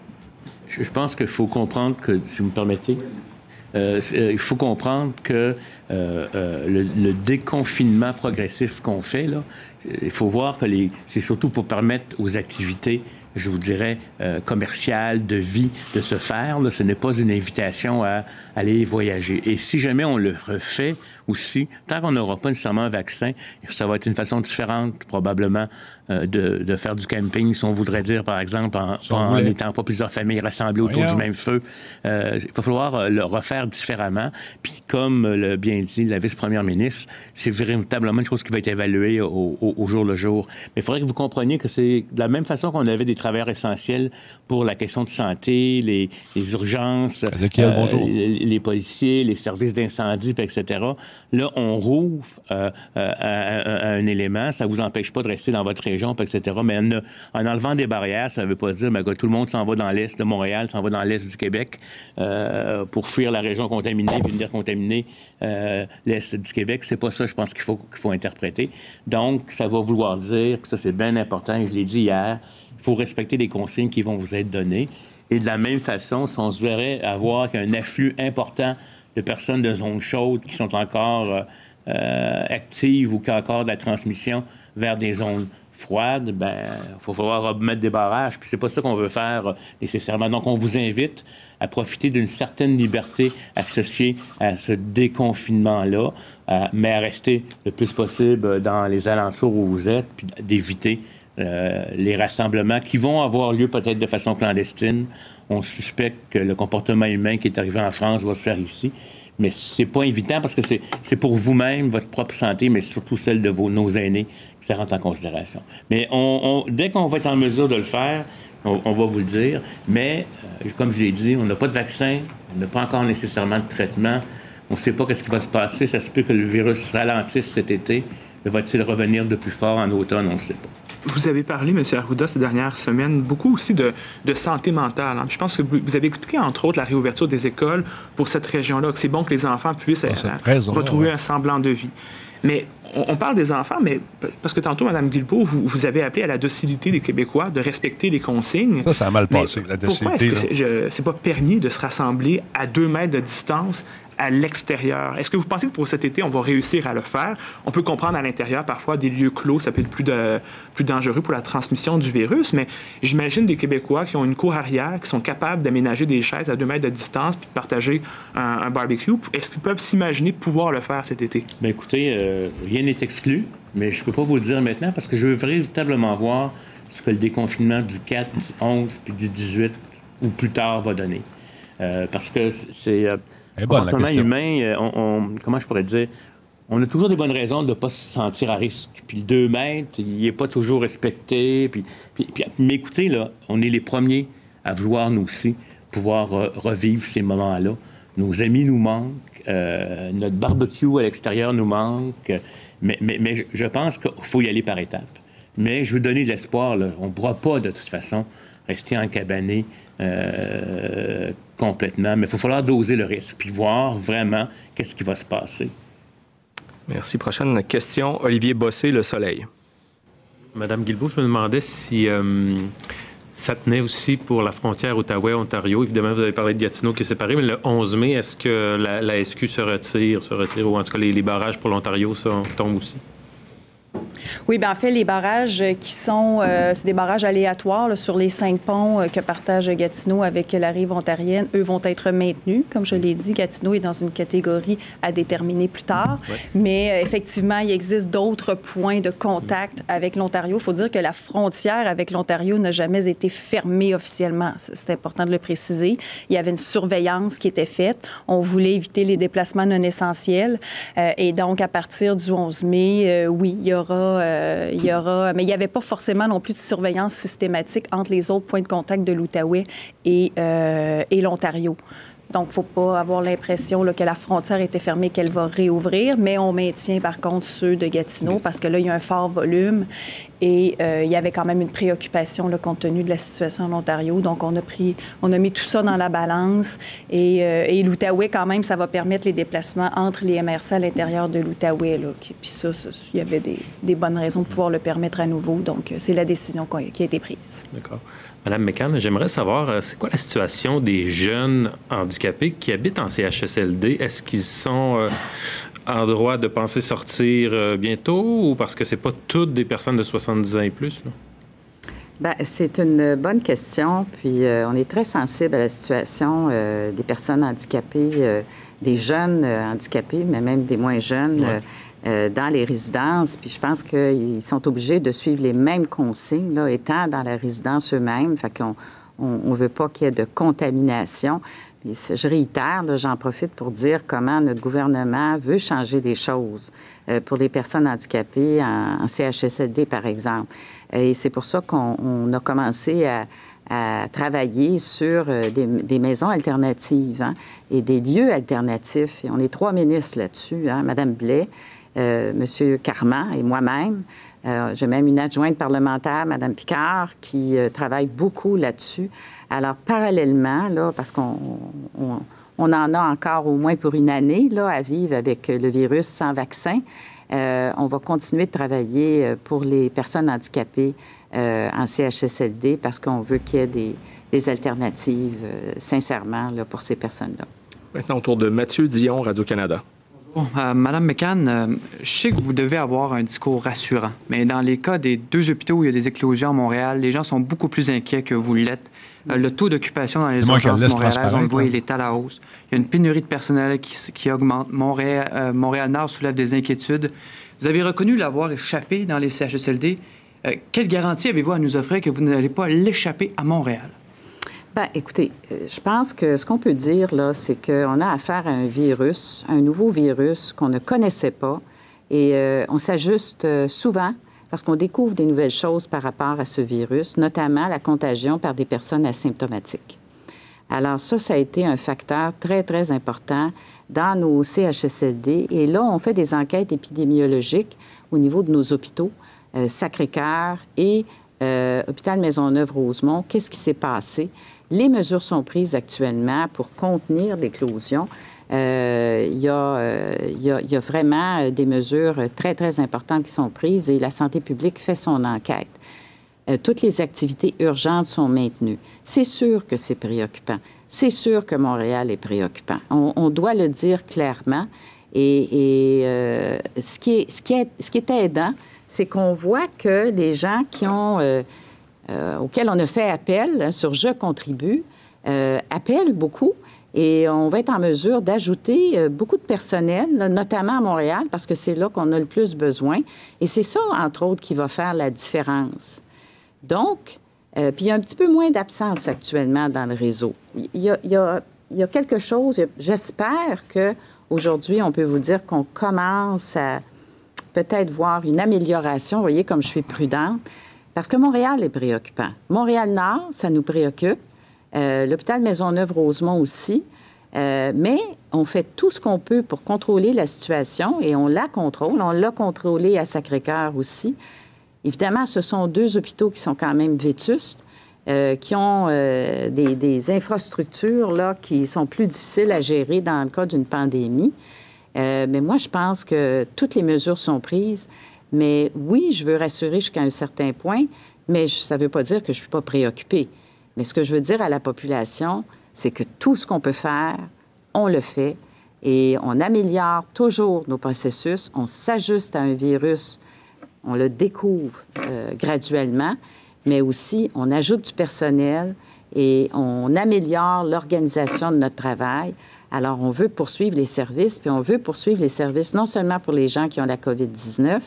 Je, pense qu'il faut comprendre que, si vous me permettez, il faut comprendre que le, déconfinement progressif qu'on fait, il faut voir que c'est surtout pour permettre aux activités je vous dirais, commerciales, de vie, de se faire. Ce n'est pas une invitation à aller voyager. Et si jamais on le refait, aussi, tant qu'on n'aura pas nécessairement un vaccin, ça va être une façon différente, probablement, euh, de, faire du camping, si on voudrait dire, par exemple, en n'étant pas plusieurs familles rassemblées autour du même feu. Euh, il va falloir euh, le refaire différemment. Puis, comme l'a bien dit la vice-première ministre, c'est véritablement une chose qui va être évaluée au, jour le jour. Mais il faudrait que vous compreniez que c'est de la même façon qu'on avait des travailleurs essentiels pour la question de santé, les, urgences, les, les, policiers, les services d'incendie, etc. Là, on rouvre euh, un élément. Ça ne vous empêche pas de rester dans votre région, Mais en, enlevant des barrières, ça ne veut pas dire que tout le monde s'en va dans l'est de Montréal, s'en va dans l'est du Québec euh, pour fuir la région contaminée, puis venir contaminer l'est du Québec. C'est pas ça, je pense, qu'il faut, faut interpréter. Donc, ça va vouloir dire, ça c'est bien important, je l'ai dit hier, il faut respecter les consignes qui vont vous être données. Et de la même façon, si on se verrait avoir qu'un afflux important de personnes de zone chaude qui sont encore euh, euh, actives ou qui ont encore de la transmission vers des zones froides, ben, faut falloir mettre des barrages. Puis c'est pas ça qu'on veut faire euh, nécessairement. Donc, on vous invite à profiter d'une certaine liberté associée à ce déconfinement-là, mais à rester le plus possible dans les alentours où vous êtes, puis d'éviter les rassemblements qui vont avoir lieu peut-être de façon clandestine on suspecte que le comportement humain qui est arrivé en France va se faire ici. Mais c'est pas évident parce que c'est pour vous-même, votre propre santé, mais surtout celle de vos, nos aînés, que ça rentre en considération. Mais dès qu'on va être en mesure de le faire, on, va vous le dire. Mais, euh, comme je l'ai dit, on n'a pas de vaccin, on n'a pas encore nécessairement de traitement. On ne sait pas ce qui va se passer. Ça se peut que le virus ralentisse cet été. Va-t-il revenir de plus fort en automne? On ne sait pas. Vous avez parlé, M. Arruda, ces dernières semaines, beaucoup aussi de, santé mentale. Hein. Je pense que vous avez expliqué, entre autres, la réouverture des écoles pour cette région-là, que c'est bon que les enfants puissent euh, retrouver un semblant de vie. Mais on, parle des enfants, mais parce que tantôt, Mme Guilbeault, vous, vous, avez appelé à la docilité des Québécois de respecter les consignes. Ça, ça a mal passé, la docilité. Pourquoi est-ce que c'est pas permis de se rassembler à deux mètres de distance à l'extérieur. Est-ce que vous pensez que pour cet été, on va réussir à le faire? On peut comprendre à l'intérieur, parfois, des lieux clos, ça peut être plus, de, plus dangereux pour la transmission du virus, mais j'imagine des Québécois qui ont une cour arrière, qui sont capables d'aménager des chaises à deux mètres de distance puis de partager un, barbecue. Est-ce qu'ils peuvent s'imaginer pouvoir le faire cet été? Bien, écoutez, euh, rien n'est exclu, mais je ne peux pas vous le dire maintenant parce que je veux véritablement voir ce que le déconfinement du 4, du 11 puis du 18 ou plus tard va donner. Euh, parce que c'est... Euh, comportement humain, euh, on, comment je pourrais dire, on a toujours des bonnes raisons de ne pas se sentir à risque. Puis le 2 mètres, il n'est pas toujours respecté. Puis, mais écoutez, là, on est les premiers à vouloir, nous aussi, pouvoir revivre ces moments-là. Nos amis nous manquent, euh, notre barbecue à l'extérieur nous manque. Mais, mais, je pense qu'il faut y aller par étapes. Mais je veux donner de l'espoir. On ne pourra pas, de toute façon, rester en cabané euh, complètement, mais il faut falloir doser le risque, puis voir vraiment qu'est-ce qui va se passer. Merci. Prochaine question, Olivier Bossé, Le Soleil. Madame Guilbeault, je me demandais si euh, ça tenait aussi pour la frontière Outaouais-Ontario. Évidemment, vous avez parlé de Gatineau qui est séparé, mais le 11 mai, est-ce que la, SQ se retire, se retire, ou en tout cas les, les barrages pour l'Ontario tombent aussi? Oui, bien en fait, les barrages qui sont, euh, c'est des barrages aléatoires sur les cinq ponts euh, que partage Gatineau avec la rive ontarienne. Eux vont être maintenus. Comme je l'ai dit, Gatineau est dans une catégorie à déterminer plus tard. Mais euh, effectivement, il existe d'autres points de contact avec l'Ontario. Il faut dire que la frontière avec l'Ontario n'a jamais été fermée officiellement. C'est important de le préciser. Il y avait une surveillance qui était faite. On voulait éviter les déplacements non essentiels. et donc, à partir du 11 mai, oui, il y aura euh, il y mais il n'y avait pas forcément non plus de surveillance systématique entre les autres points de contact de l'Outaouais et, euh, et l'Ontario. Donc, il ne faut pas avoir l'impression que la frontière était fermée, qu'elle va réouvrir, mais on maintient par contre ceux de Gatineau parce que là, il y a un fort volume et euh, il y avait quand même une préoccupation là, compte tenu de la situation en Ontario. Donc, on a pris, on a mis tout ça dans la balance et, euh, et l'Outaouais, quand même, ça va permettre les déplacements entre les MRC à l'intérieur de l'Outaouais. Puis ça, il y avait des, des, bonnes raisons de pouvoir le permettre à nouveau. Donc, euh, c'est la décision qui a été prise. D'accord. Madame McCann, j'aimerais savoir, c'est quoi la situation des jeunes handicapés? qui habitent en CHSLD, est-ce qu'ils sont en droit de penser sortir bientôt ou parce que c'est pas toutes des personnes de 70 ans et plus? Bien, c'est une bonne question. Puis on est très sensible à la situation des personnes handicapées, des jeunes handicapés, mais même des moins jeunes. Euh, dans les résidences. Puis je pense qu'ils sont obligés de suivre les mêmes consignes, là, étant dans la résidence eux-mêmes. Fait qu'on ne veut pas qu'il y ait de contamination. je réitère, j'en profite pour dire comment notre gouvernement veut changer les choses euh, pour les personnes handicapées en, CHSLD, par exemple. Et c'est pour ça qu'on a commencé à, travailler sur euh, des, maisons alternatives hein, et des lieux alternatifs. Et on est trois ministres là-dessus, hein, Madame Blais, M. Carman et moi-même. Euh, j'ai même une adjointe parlementaire, Mme Picard, qui euh, travaille beaucoup là-dessus. Alors, parallèlement, parce qu'on on, en a encore au moins pour une année là, à vivre avec le virus sans vaccin, on va continuer de travailler pour les personnes handicapées en CHSLD parce qu'on veut qu'il y ait des, alternatives, sincèrement, là, pour ces personnes-là. Maintenant, autour de Mathieu Dion, Radio-Canada. Bon, euh, Madame McCann, euh, je sais que vous devez avoir un discours rassurant, mais dans les cas des deux hôpitaux où il y a des éclosions à Montréal, les gens sont beaucoup plus inquiets que vous l'êtes. Euh, le taux d'occupation dans les urgences montréalaises, on le voit, il est à la hausse. Il y a une pénurie de personnel qui, augmente. Montréal, Montréal-Nord soulève des inquiétudes. Vous avez reconnu l'avoir échappé dans les CHSLD. quelle garantie avez-vous à nous offrir que vous n'allez pas l'échapper à Montréal? Bien, écoutez, euh, je pense que ce qu'on peut dire, là, c'est qu'on a affaire à un virus, un nouveau virus qu'on ne connaissait pas. Et euh, on s'ajuste euh, souvent parce qu'on découvre des nouvelles choses par rapport à ce virus, notamment la contagion par des personnes asymptomatiques. Alors ça, ça a été un facteur très, très important dans nos CHSLD. Et là, on fait des enquêtes épidémiologiques au niveau de nos hôpitaux, Sacré-Cœur et Hôpital Maisonneuve-Rosemont. Qu'est-ce qui s'est passé? Les mesures sont prises actuellement pour contenir l'éclosion. Euh, il, y euh, a vraiment euh, des mesures très, très importantes qui sont prises et la santé publique fait son enquête. toutes les activités urgentes sont maintenues. C'est sûr que c'est préoccupant. C'est sûr que Montréal est préoccupant. On, doit le dire clairement. Et, ce, qui est, ce qui est aidant, c'est qu'on voit que les gens qui ont euh, auquel on a fait appel hein, sur Je contribue, euh, appellent beaucoup. Et on va être en mesure d'ajouter euh, beaucoup de personnel, notamment à Montréal, parce que c'est là qu'on a le plus besoin. Et c'est ça, entre autres, qui va faire la différence. Donc, puis il y a un petit peu moins d'absence actuellement dans le réseau. Il y a, quelque chose, j'espère qu'aujourd'hui, on peut vous dire qu'on commence à peut-être voir une amélioration. Vous voyez, comme je suis prudente. Parce que Montréal est préoccupant. Montréal-Nord, ça nous préoccupe. Euh, L'hôpital Maisonneuve-Rosemont aussi. Euh, mais on fait tout ce qu'on peut pour contrôler la situation et on la contrôle. On l'a contrôlé à Sacré-Cœur aussi. Évidemment, ce sont deux hôpitaux qui sont quand même vétustes, euh, qui ont des, des, infrastructures là, qui sont plus difficiles à gérer dans le cas d'une pandémie. mais moi, je pense que toutes les mesures sont prises. Mais oui, je veux rassurer jusqu'à un certain point, mais ça ne veut pas dire que je ne suis pas préoccupée. Mais ce que je veux dire à la population, c'est que tout ce qu'on peut faire, on le fait et on améliore toujours nos processus, on s'ajuste à un virus, on le découvre euh, graduellement, mais aussi on ajoute du personnel et on améliore l'organisation de notre travail. Alors, on veut poursuivre les services, puis on veut poursuivre les services non seulement pour les gens qui ont la COVID-19,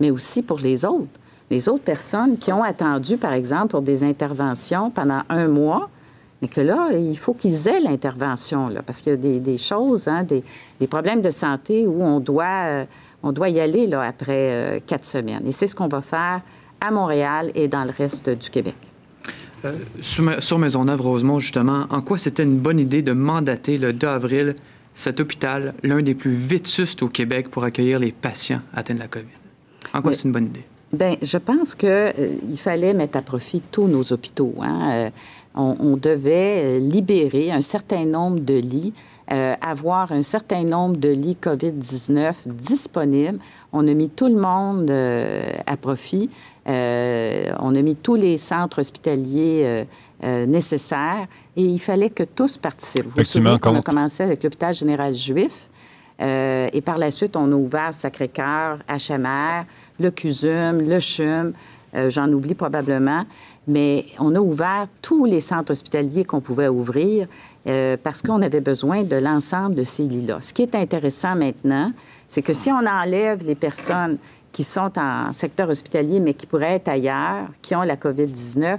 mais aussi pour les autres. Les autres personnes qui ont attendu, par exemple, pour des interventions pendant un mois, mais que là, il faut qu'ils aient l'intervention, parce qu'il y a des, choses, hein, des, problèmes de santé où on doit, euh, on doit y aller là, après euh, quatre semaines. Et c'est ce qu'on va faire à Montréal et dans le reste du Québec. Euh, sur, sur Maisonneuve-Rosemont, justement, en quoi c'était une bonne idée de mandater le 2 avril cet hôpital, l'un des plus vétustes au Québec, pour accueillir les patients atteints de la COVID? En quoi c'est une bonne idée? Bien, je pense qu'il euh, fallait mettre à profit tous nos hôpitaux. Hein. Euh, on, devait libérer un certain nombre de lits, avoir un certain nombre de lits COVID-19 disponibles. On a mis tout le monde à profit. On a mis tous les centres hospitaliers nécessaires et il fallait que tous participent. Vous savez qu'on a commencé avec l'hôpital général juif. Euh, et par la suite, on a ouvert Sacré-Cœur, HMR, le CUSUM, le CHUM, euh, j'en oublie probablement, mais on a ouvert tous les centres hospitaliers qu'on pouvait ouvrir euh, parce qu'on avait besoin de l'ensemble de ces lits-là. Ce qui est intéressant maintenant, c'est que si on enlève les personnes qui sont en secteur hospitalier, mais qui pourraient être ailleurs, qui ont la COVID-19,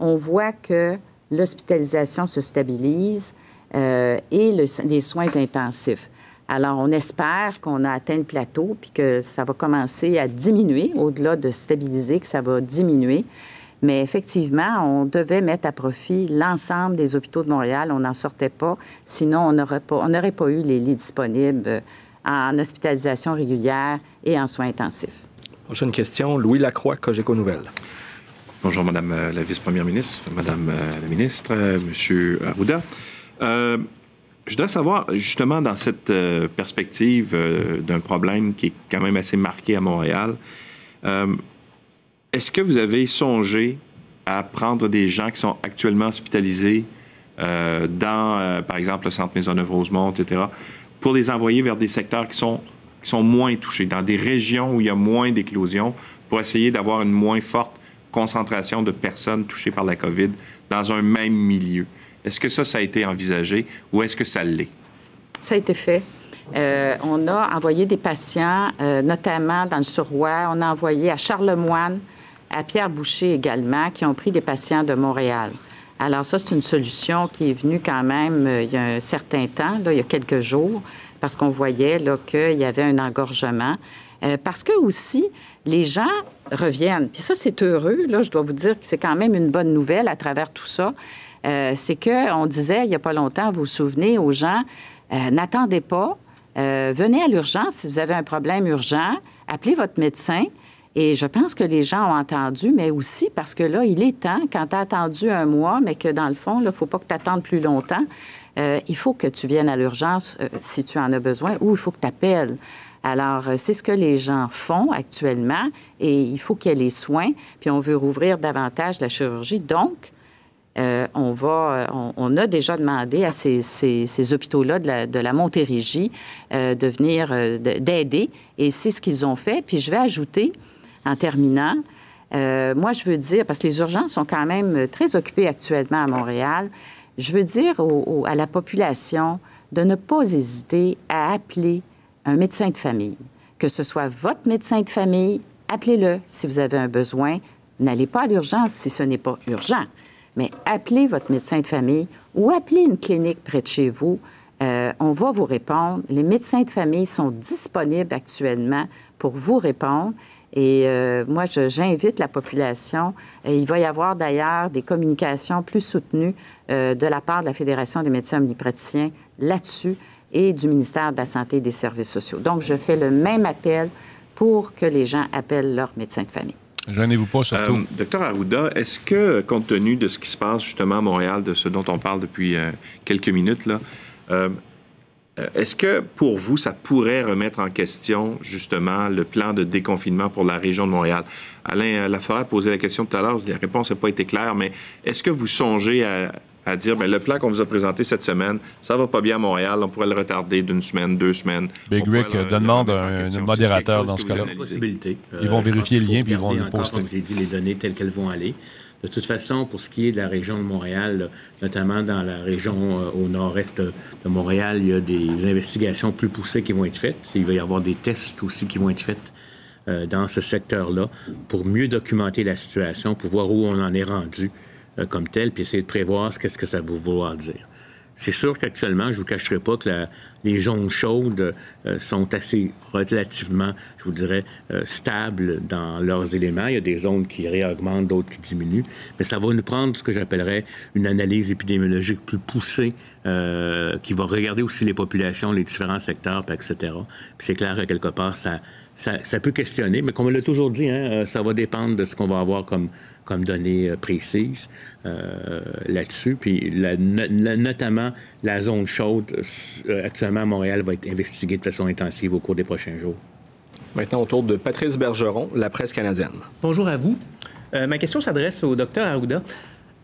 on voit que l'hospitalisation se stabilise et les soins intensifs. Alors, on espère qu'on a atteint le plateau puis que ça va commencer à diminuer, au-delà de stabiliser, que ça va diminuer. Mais effectivement, on devait mettre à profit l'ensemble des hôpitaux de Montréal. On n'en sortait pas. Sinon, on n'aurait pas, pas eu les lits disponibles euh, en hospitalisation régulière et en soins intensifs. Prochaine question, Louis Lacroix, Cogeco Nouvelle. Bonjour, Madame euh, la vice-première ministre, Madame euh, la ministre, Monsieur Arruda. Je voudrais savoir, justement, dans cette euh, perspective euh, d'un problème qui est quand même assez marqué à Montréal, euh, est-ce que vous avez songé à prendre des gens qui sont actuellement hospitalisés dans, par exemple, le centre Maisonneuve-Rosemont, etc., pour les envoyer vers des secteurs qui sont, qui sont moins touchés, dans des régions où il y a moins d'éclosions, pour essayer d'avoir une moins forte concentration de personnes touchées par la COVID dans un même milieu? Est-ce que ça, ça a été envisagé ou est-ce que ça l'est? Ça a été fait. Euh, on a envoyé des patients, euh, notamment dans le Surroi. On a envoyé à Charlemagne, à Pierre Boucher également, qui ont pris des patients de Montréal. Alors ça, c'est une solution qui est venue quand même euh, il y a un certain temps, là, il y a quelques jours, parce qu'on voyait qu'il y avait un engorgement. parce que aussi, les gens reviennent. Puis ça, c'est heureux. Là, je dois vous dire que c'est quand même une bonne nouvelle à travers tout ça. Euh, c'est qu'on disait il n'y a pas longtemps, vous vous souvenez aux gens, euh, n'attendez pas, euh, venez à l'urgence si vous avez un problème urgent, appelez votre médecin. Et je pense que les gens ont entendu, mais aussi parce que là, il est temps, quand tu as attendu un mois, mais que dans le fond, il ne faut pas que tu attendes plus longtemps, il faut que tu viennes à l'urgence si tu en as besoin ou il faut que tu appelles. Alors, c'est ce que les gens font actuellement et il faut qu'il y ait les soins, puis on veut rouvrir davantage la chirurgie. Donc, euh, on, va, on, a déjà demandé à ces, hôpitaux-là de la, Montérégie euh, de venir, euh, d'aider, et c'est ce qu'ils ont fait. Puis je vais ajouter, en terminant, moi je veux dire, parce que les urgences sont quand même très occupées actuellement à Montréal, je veux dire à la population de ne pas hésiter à appeler un médecin de famille. Que ce soit votre médecin de famille, appelez-le si vous avez un besoin. N'allez pas à l'urgence si ce n'est pas urgent mais appelez votre médecin de famille ou appelez une clinique près de chez vous. Euh, on va vous répondre. Les médecins de famille sont disponibles actuellement pour vous répondre. Et euh, moi, j'invite la population. Et il va y avoir d'ailleurs des communications plus soutenues euh, de la part de la Fédération des médecins omnipraticiens là-dessus et du ministère de la Santé et des Services sociaux. Donc, je fais le même appel pour que les gens appellent leur médecin de famille. Gênez-vous pas, surtout. Euh, docteur Arruda, est-ce que, compte tenu de ce qui se passe justement à Montréal, de ce dont on parle depuis euh, quelques minutes, là, euh, est-ce que pour vous, ça pourrait remettre en question justement le plan de déconfinement pour la région de Montréal? Alain Laforêt a posé la question tout à l'heure, la réponse n'a pas été claire, mais est-ce que vous songez à, à dire bien, le plan qu'on vous a présenté cette semaine, ça va pas bien à Montréal, on pourrait le retarder d'une semaine, deux semaines? Big Rick demande un, modérateur dans ce cas-là. Ils vont vérifier le lien puis ils vont le poster. Comme je l'ai dit, les données telles qu'elles vont aller. De toute façon, pour ce qui est de la région de Montréal, notamment dans la région euh, au nord-est de Montréal, il y a des investigations plus poussées qui vont être faites. Il va y avoir des tests aussi qui vont être faits euh, dans ce secteur-là pour mieux documenter la situation, pour voir où on en est rendu euh, comme tel, puis essayer de prévoir ce qu'est-ce que ça va vouloir dire. C'est sûr qu'actuellement, je ne vous cacherai pas que les zones chaudes euh, sont assez relativement, je vous dirais, euh, stables dans leurs éléments. Il y a des zones qui réaugmentent, d'autres qui diminuent. Mais ça va nous prendre ce que j'appellerais une analyse épidémiologique plus poussée qui va regarder aussi les populations, les différents secteurs, etc. Puis c'est clair que quelque part, ça, ça, peut questionner, mais comme on l'a toujours dit, hein, ça va dépendre de ce qu'on va avoir comme, comme données précises là-dessus. Puis notamment, la zone chaude, actuellement à Montréal, va être investiguée de façon intensive au cours des prochains jours. Maintenant, autour de Patrice Bergeron, La Presse canadienne. Bonjour à vous. ma question s'adresse au docteur Arruda.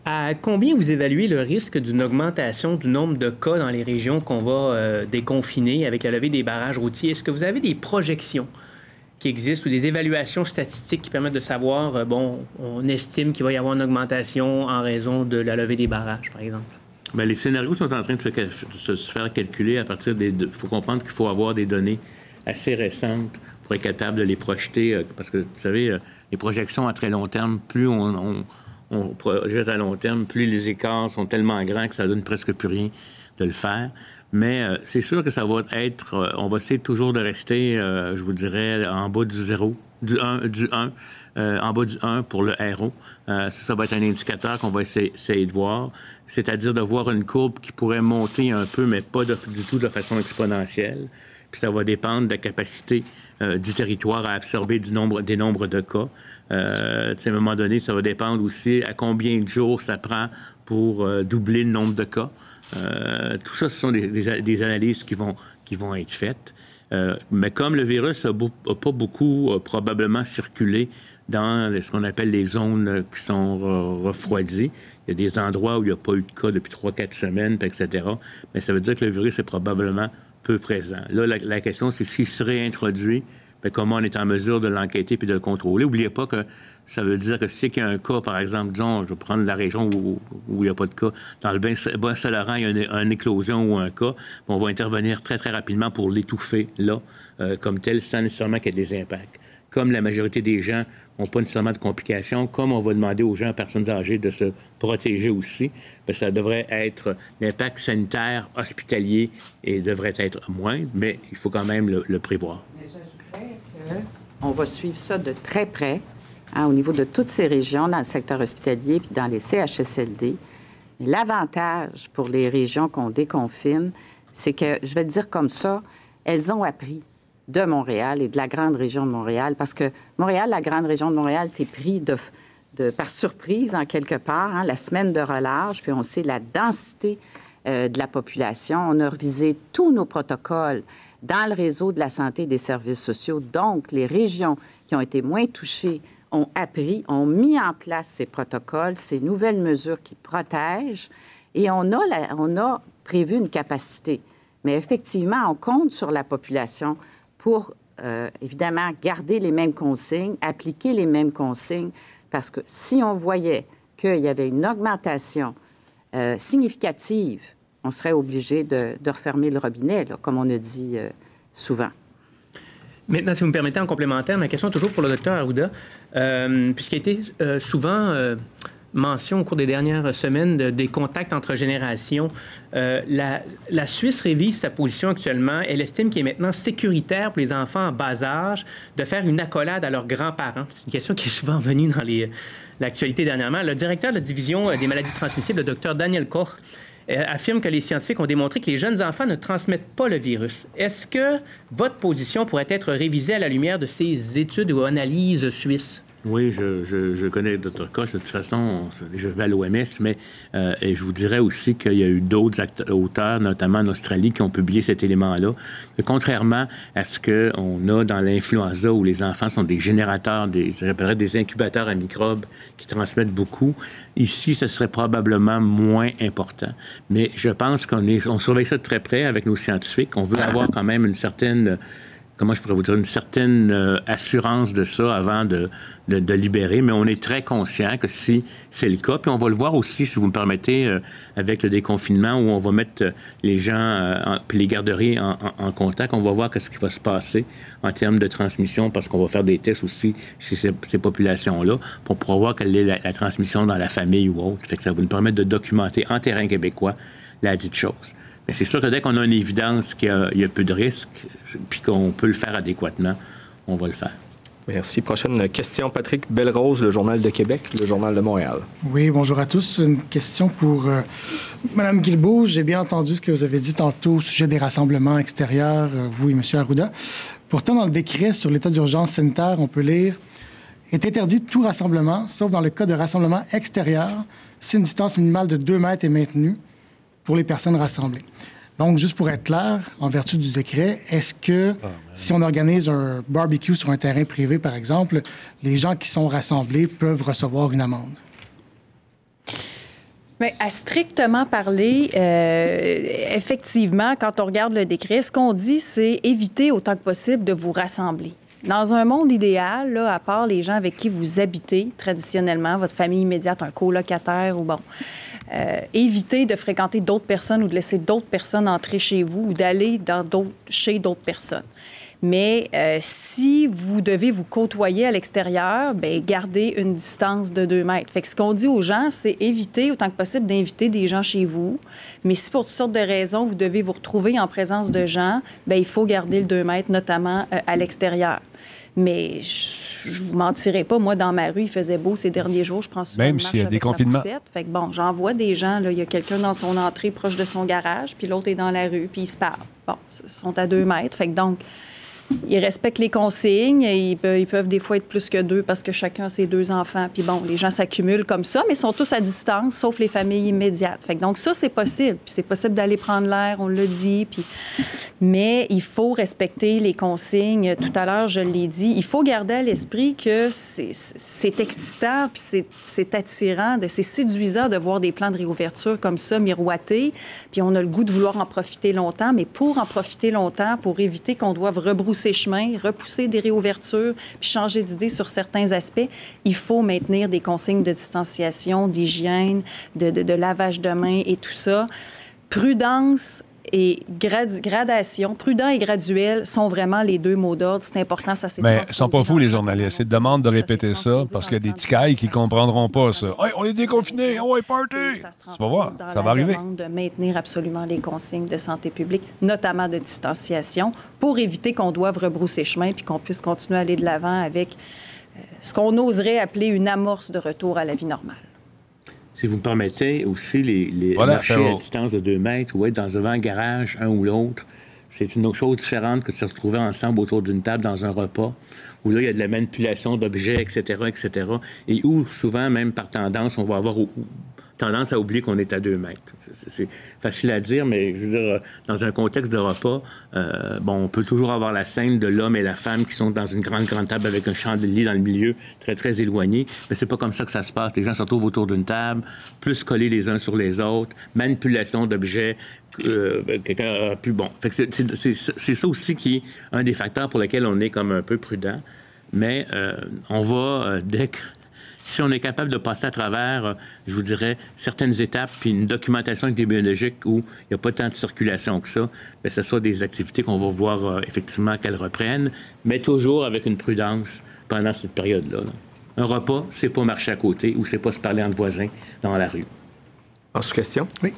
À combien vous évaluez le risque d'une augmentation du nombre de cas dans les régions qu'on va euh, déconfiner avec la levée des barrages routiers? Est-ce que vous avez des projections qui existent ou des évaluations statistiques qui permettent de savoir, euh, bon, on estime qu'il va y avoir une augmentation en raison de la levée des barrages, par exemple? Bien, les scénarios sont en train de se, faire calculer à partir des... Il faut comprendre qu'il faut avoir des données assez récentes pour être capable de les projeter, euh, parce que, vous savez, les projections à très long terme, plus on on projette à long terme, plus les écarts sont tellement grands que ça donne presque plus rien de le faire. Mais euh, c'est sûr que ça va être, euh, on va essayer toujours de rester, euh, je vous dirais, en bas du zéro, du 1, du 1 en bas du 1 pour le RO. ça, ça, va être un indicateur qu'on va essayer, de voir, c'est-à-dire de voir une courbe qui pourrait monter un peu, mais pas du tout de façon exponentielle. Puis ça va dépendre de la capacité du territoire à absorber du nombre, des nombres de cas. À un moment donné, ça va dépendre aussi à combien de jours ça prend pour doubler le nombre de cas. Euh, tout ça, ce sont des, analyses qui vont, qui vont être faites. Euh, mais comme le virus n'a pas beaucoup probablement circulé dans ce qu'on appelle les zones qui sont refroidies, il y a des endroits où il n'y a pas eu de cas depuis 3-4 semaines, etc. Mais ça veut dire que le virus est probablement peu présent. Là, la, la question, c'est s'il se réintroduit, comment on est en mesure de l'enquêter puis de le contrôler? N'oubliez pas que ça veut dire que si il y a un cas, par exemple, disons, je vais prendre la région où, il n'y a pas de cas, dans le Bas-Saint-Laurent, il y a une, éclosion ou un cas, on va intervenir très, très rapidement pour l'étouffer là, euh, comme tel, sans nécessairement qu'il y ait des impacts. Comme la majorité des gens n'ont pas nécessairement de complications, comme on va demander aux gens, personnes âgées, de se protéger aussi, bien, ça devrait être l'impact sanitaire hospitalier et devrait être moins, mais il faut quand même le prévoir. On va suivre ça de très près hein, au niveau de toutes ces régions dans le secteur hospitalier puis dans les CHSLD. L'avantage pour les régions qu'on déconfine, c'est que, je vais le dire comme ça, elles ont appris de Montréal et de la grande région de Montréal, parce que Montréal, la grande région de Montréal, t'es pris par surprise en quelque part, hein, la semaine de relâche, puis on sait la densité euh, de la population. On a revisé tous nos protocoles dans le réseau de la santé et des services sociaux. Donc, les régions qui ont été moins touchées ont appris, ont mis en place ces protocoles, ces nouvelles mesures qui protègent, et on a, on a prévu une capacité. Mais effectivement, on compte sur la population pour, euh, évidemment, garder les mêmes consignes, appliquer les mêmes consignes, parce que si on voyait qu'il y avait une augmentation euh, significative on serait obligé de, refermer le robinet, comme on a dit euh, souvent. Maintenant, si vous me permettez, en complémentaire, ma question est toujours pour le docteur Arruda, euh, puisqu'il a été euh, souvent mention au cours des dernières semaines des contacts entre générations. la, la, Suisse révise sa position actuellement. Elle estime qu'il est maintenant sécuritaire pour les enfants en bas âge de faire une accolade à leurs grands-parents. C'est une question qui est souvent venue dans l'actualité dernièrement. Le directeur de la division des maladies transmissibles, le docteur Daniel Koch, affirme que les scientifiques ont démontré que les jeunes enfants ne transmettent pas le virus. Est-ce que votre position pourrait être révisée à la lumière de ces études ou analyses suisses? Oui, je, je, connais Dr. Koch. De toute façon, je vais à l'OMS, mais euh, je vous dirais aussi qu'il y a eu d'autres auteurs, notamment en Australie, qui ont publié cet élément-là. Contrairement à ce qu'on a dans l'influenza, où les enfants sont des générateurs, des, des incubateurs à microbes qui transmettent beaucoup, ici, ce serait probablement moins important. Mais je pense qu'on on surveille ça de très près avec nos scientifiques. On veut avoir quand même une certaine comment je pourrais vous dire, une certaine euh, assurance de ça avant de, de, libérer, mais on est très conscient que si c'est le cas, puis on va le voir aussi, si vous me permettez, euh, avec le déconfinement, où on va mettre euh, les gens, puis les garderies en, contact, on va voir ce qui va se passer en termes de transmission, parce qu'on va faire des tests aussi chez ces, populations-là, pour pouvoir voir quelle est la, la, transmission dans la famille ou autre. Fait que ça va nous permettre de documenter en terrain québécois la dite chose. Mais c'est sûr que dès qu'on a une évidence qu'il y, a peu de risques, puis qu'on peut le faire adéquatement, on va le faire. Merci. Prochaine question, Patrick Belrose, le Journal de Québec, le Journal de Montréal. Oui, bonjour à tous. Une question pour euh, Mme Guilbeault. J'ai bien entendu ce que vous avez dit tantôt au sujet des rassemblements extérieurs, euh, vous et M. Arruda. Pourtant, dans le décret sur l'état d'urgence sanitaire, on peut lire est interdit tout rassemblement, sauf dans le cas de rassemblement extérieur, si une distance minimale de 2 mètres est maintenue pour les personnes rassemblées. Donc, juste pour être clair, en vertu du décret, est-ce que ah, si on organise un barbecue sur un terrain privé, par exemple, les gens qui sont rassemblés peuvent recevoir une amende? Mais à strictement parler, euh, effectivement, quand on regarde le décret, ce qu'on dit, c'est éviter autant que possible de vous rassembler. Dans un monde idéal, là, à part les gens avec qui vous habitez traditionnellement, votre famille immédiate, un colocataire ou bon, euh, éviter de fréquenter d'autres personnes ou de laisser d'autres personnes entrer chez vous ou d'aller chez d'autres personnes. Mais euh, si vous devez vous côtoyer à l'extérieur, ben gardez une distance de 2 mètres. Fait ce qu'on dit aux gens, c'est éviter autant que possible d'inviter des gens chez vous. Mais si pour toutes sortes de raisons, vous devez vous retrouver en présence de gens, ben il faut garder le 2 mètres, notamment euh, à l'extérieur. Mais je vous mentirai pas, moi, dans ma rue, il faisait beau ces derniers jours. Je prends souvent Même s'il y a des confinements. Fait que bon, j'en vois des gens, là, il y a quelqu'un dans son entrée proche de son garage, puis l'autre est dans la rue, puis ils se parlent. Bon, ils sont à deux mètres. Fait que donc, ils respectent les consignes. Ils peuvent, des fois être plus que deux parce que chacun a ses deux enfants. Puis bon, les gens s'accumulent comme ça, mais ils sont tous à distance, sauf les familles immédiates. Donc ça, c'est possible. Puis c'est possible d'aller prendre l'air, on l'a dit. Puis... Mais il faut respecter les consignes. Tout à l'heure, je l'ai dit. Il faut garder à l'esprit que c'est excitant, puis c'est attirant, c'est séduisant de voir des plans de réouverture comme ça miroiter. Puis on a le goût de vouloir en profiter longtemps, mais pour en profiter longtemps, pour éviter qu'on doive rebrousser ces chemins, repousser des réouvertures, changer d'idée sur certains aspects, il faut maintenir des consignes de distanciation, d'hygiène, de, de, lavage de mains et tout ça. Prudence, et gradation, prudent et graduel sont vraiment les deux mots d'ordre. C'est important, ça c'est. Mais ils sont pas fous, les journalistes. Ils demandent de répéter ça parce qu'il y a des ticailles qui comprendront pas ça. on est déconfinés, on est party! Tu vas voir, ça va arriver. de maintenir absolument les consignes de santé publique, notamment de distanciation, pour éviter qu'on doive rebrousser chemin puis qu'on puisse continuer à aller de l'avant avec euh, ce qu'on oserait appeler une amorce de retour à la vie normale si vous me permettez, aussi les, marchés à distance de 2 mètres ou être dans un garage, un ou l'autre, c'est une autre chose différente que de se retrouver ensemble autour d'une table dans un repas, où là, il y a de la manipulation d'objets, etc., etc., et où, souvent, même par tendance, on va avoir tendance à oublier qu'on est à deux mètres. C'est facile à dire, mais je veux dire, dans un contexte de repas, euh, bon, on peut toujours avoir la scène de l'homme et la femme qui sont dans une grande, grande table avec un chandelier dans le milieu, très, très éloigné. Mais c'est pas comme ça que ça se passe. Les gens se retrouvent autour d'une table, plus collés les uns sur les autres, manipulation d'objets, euh, quelqu'un plus bon. C'est ça aussi qui est un des facteurs pour lesquels on est comme un peu prudent. Mais euh, on va, euh, dès que si on est capable de passer à travers, euh, je vous dirais, certaines étapes, puis une documentation épidémiologique où il n'y a pas tant de circulation que ça, bien, ce sont des activités qu'on va voir euh, effectivement qu'elles reprennent, mais toujours avec une prudence pendant cette période-là. Un repas, c'est pas marcher à côté ou c'est pas se parler entre voisins dans la rue. En question? Oui.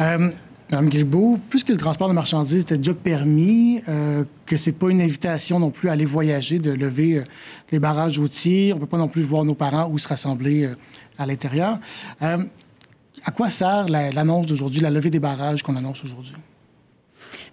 Euh, Mme Guilbeault, puisque le transport de marchandises était déjà permis, euh, que ce n'est pas une invitation non plus à aller voyager, de lever euh, les barrages routiers, on peut pas non plus voir nos parents ou se rassembler euh, à l'intérieur. à quoi sert l'annonce d'aujourd'hui, la levée des barrages qu'on annonce aujourd'hui?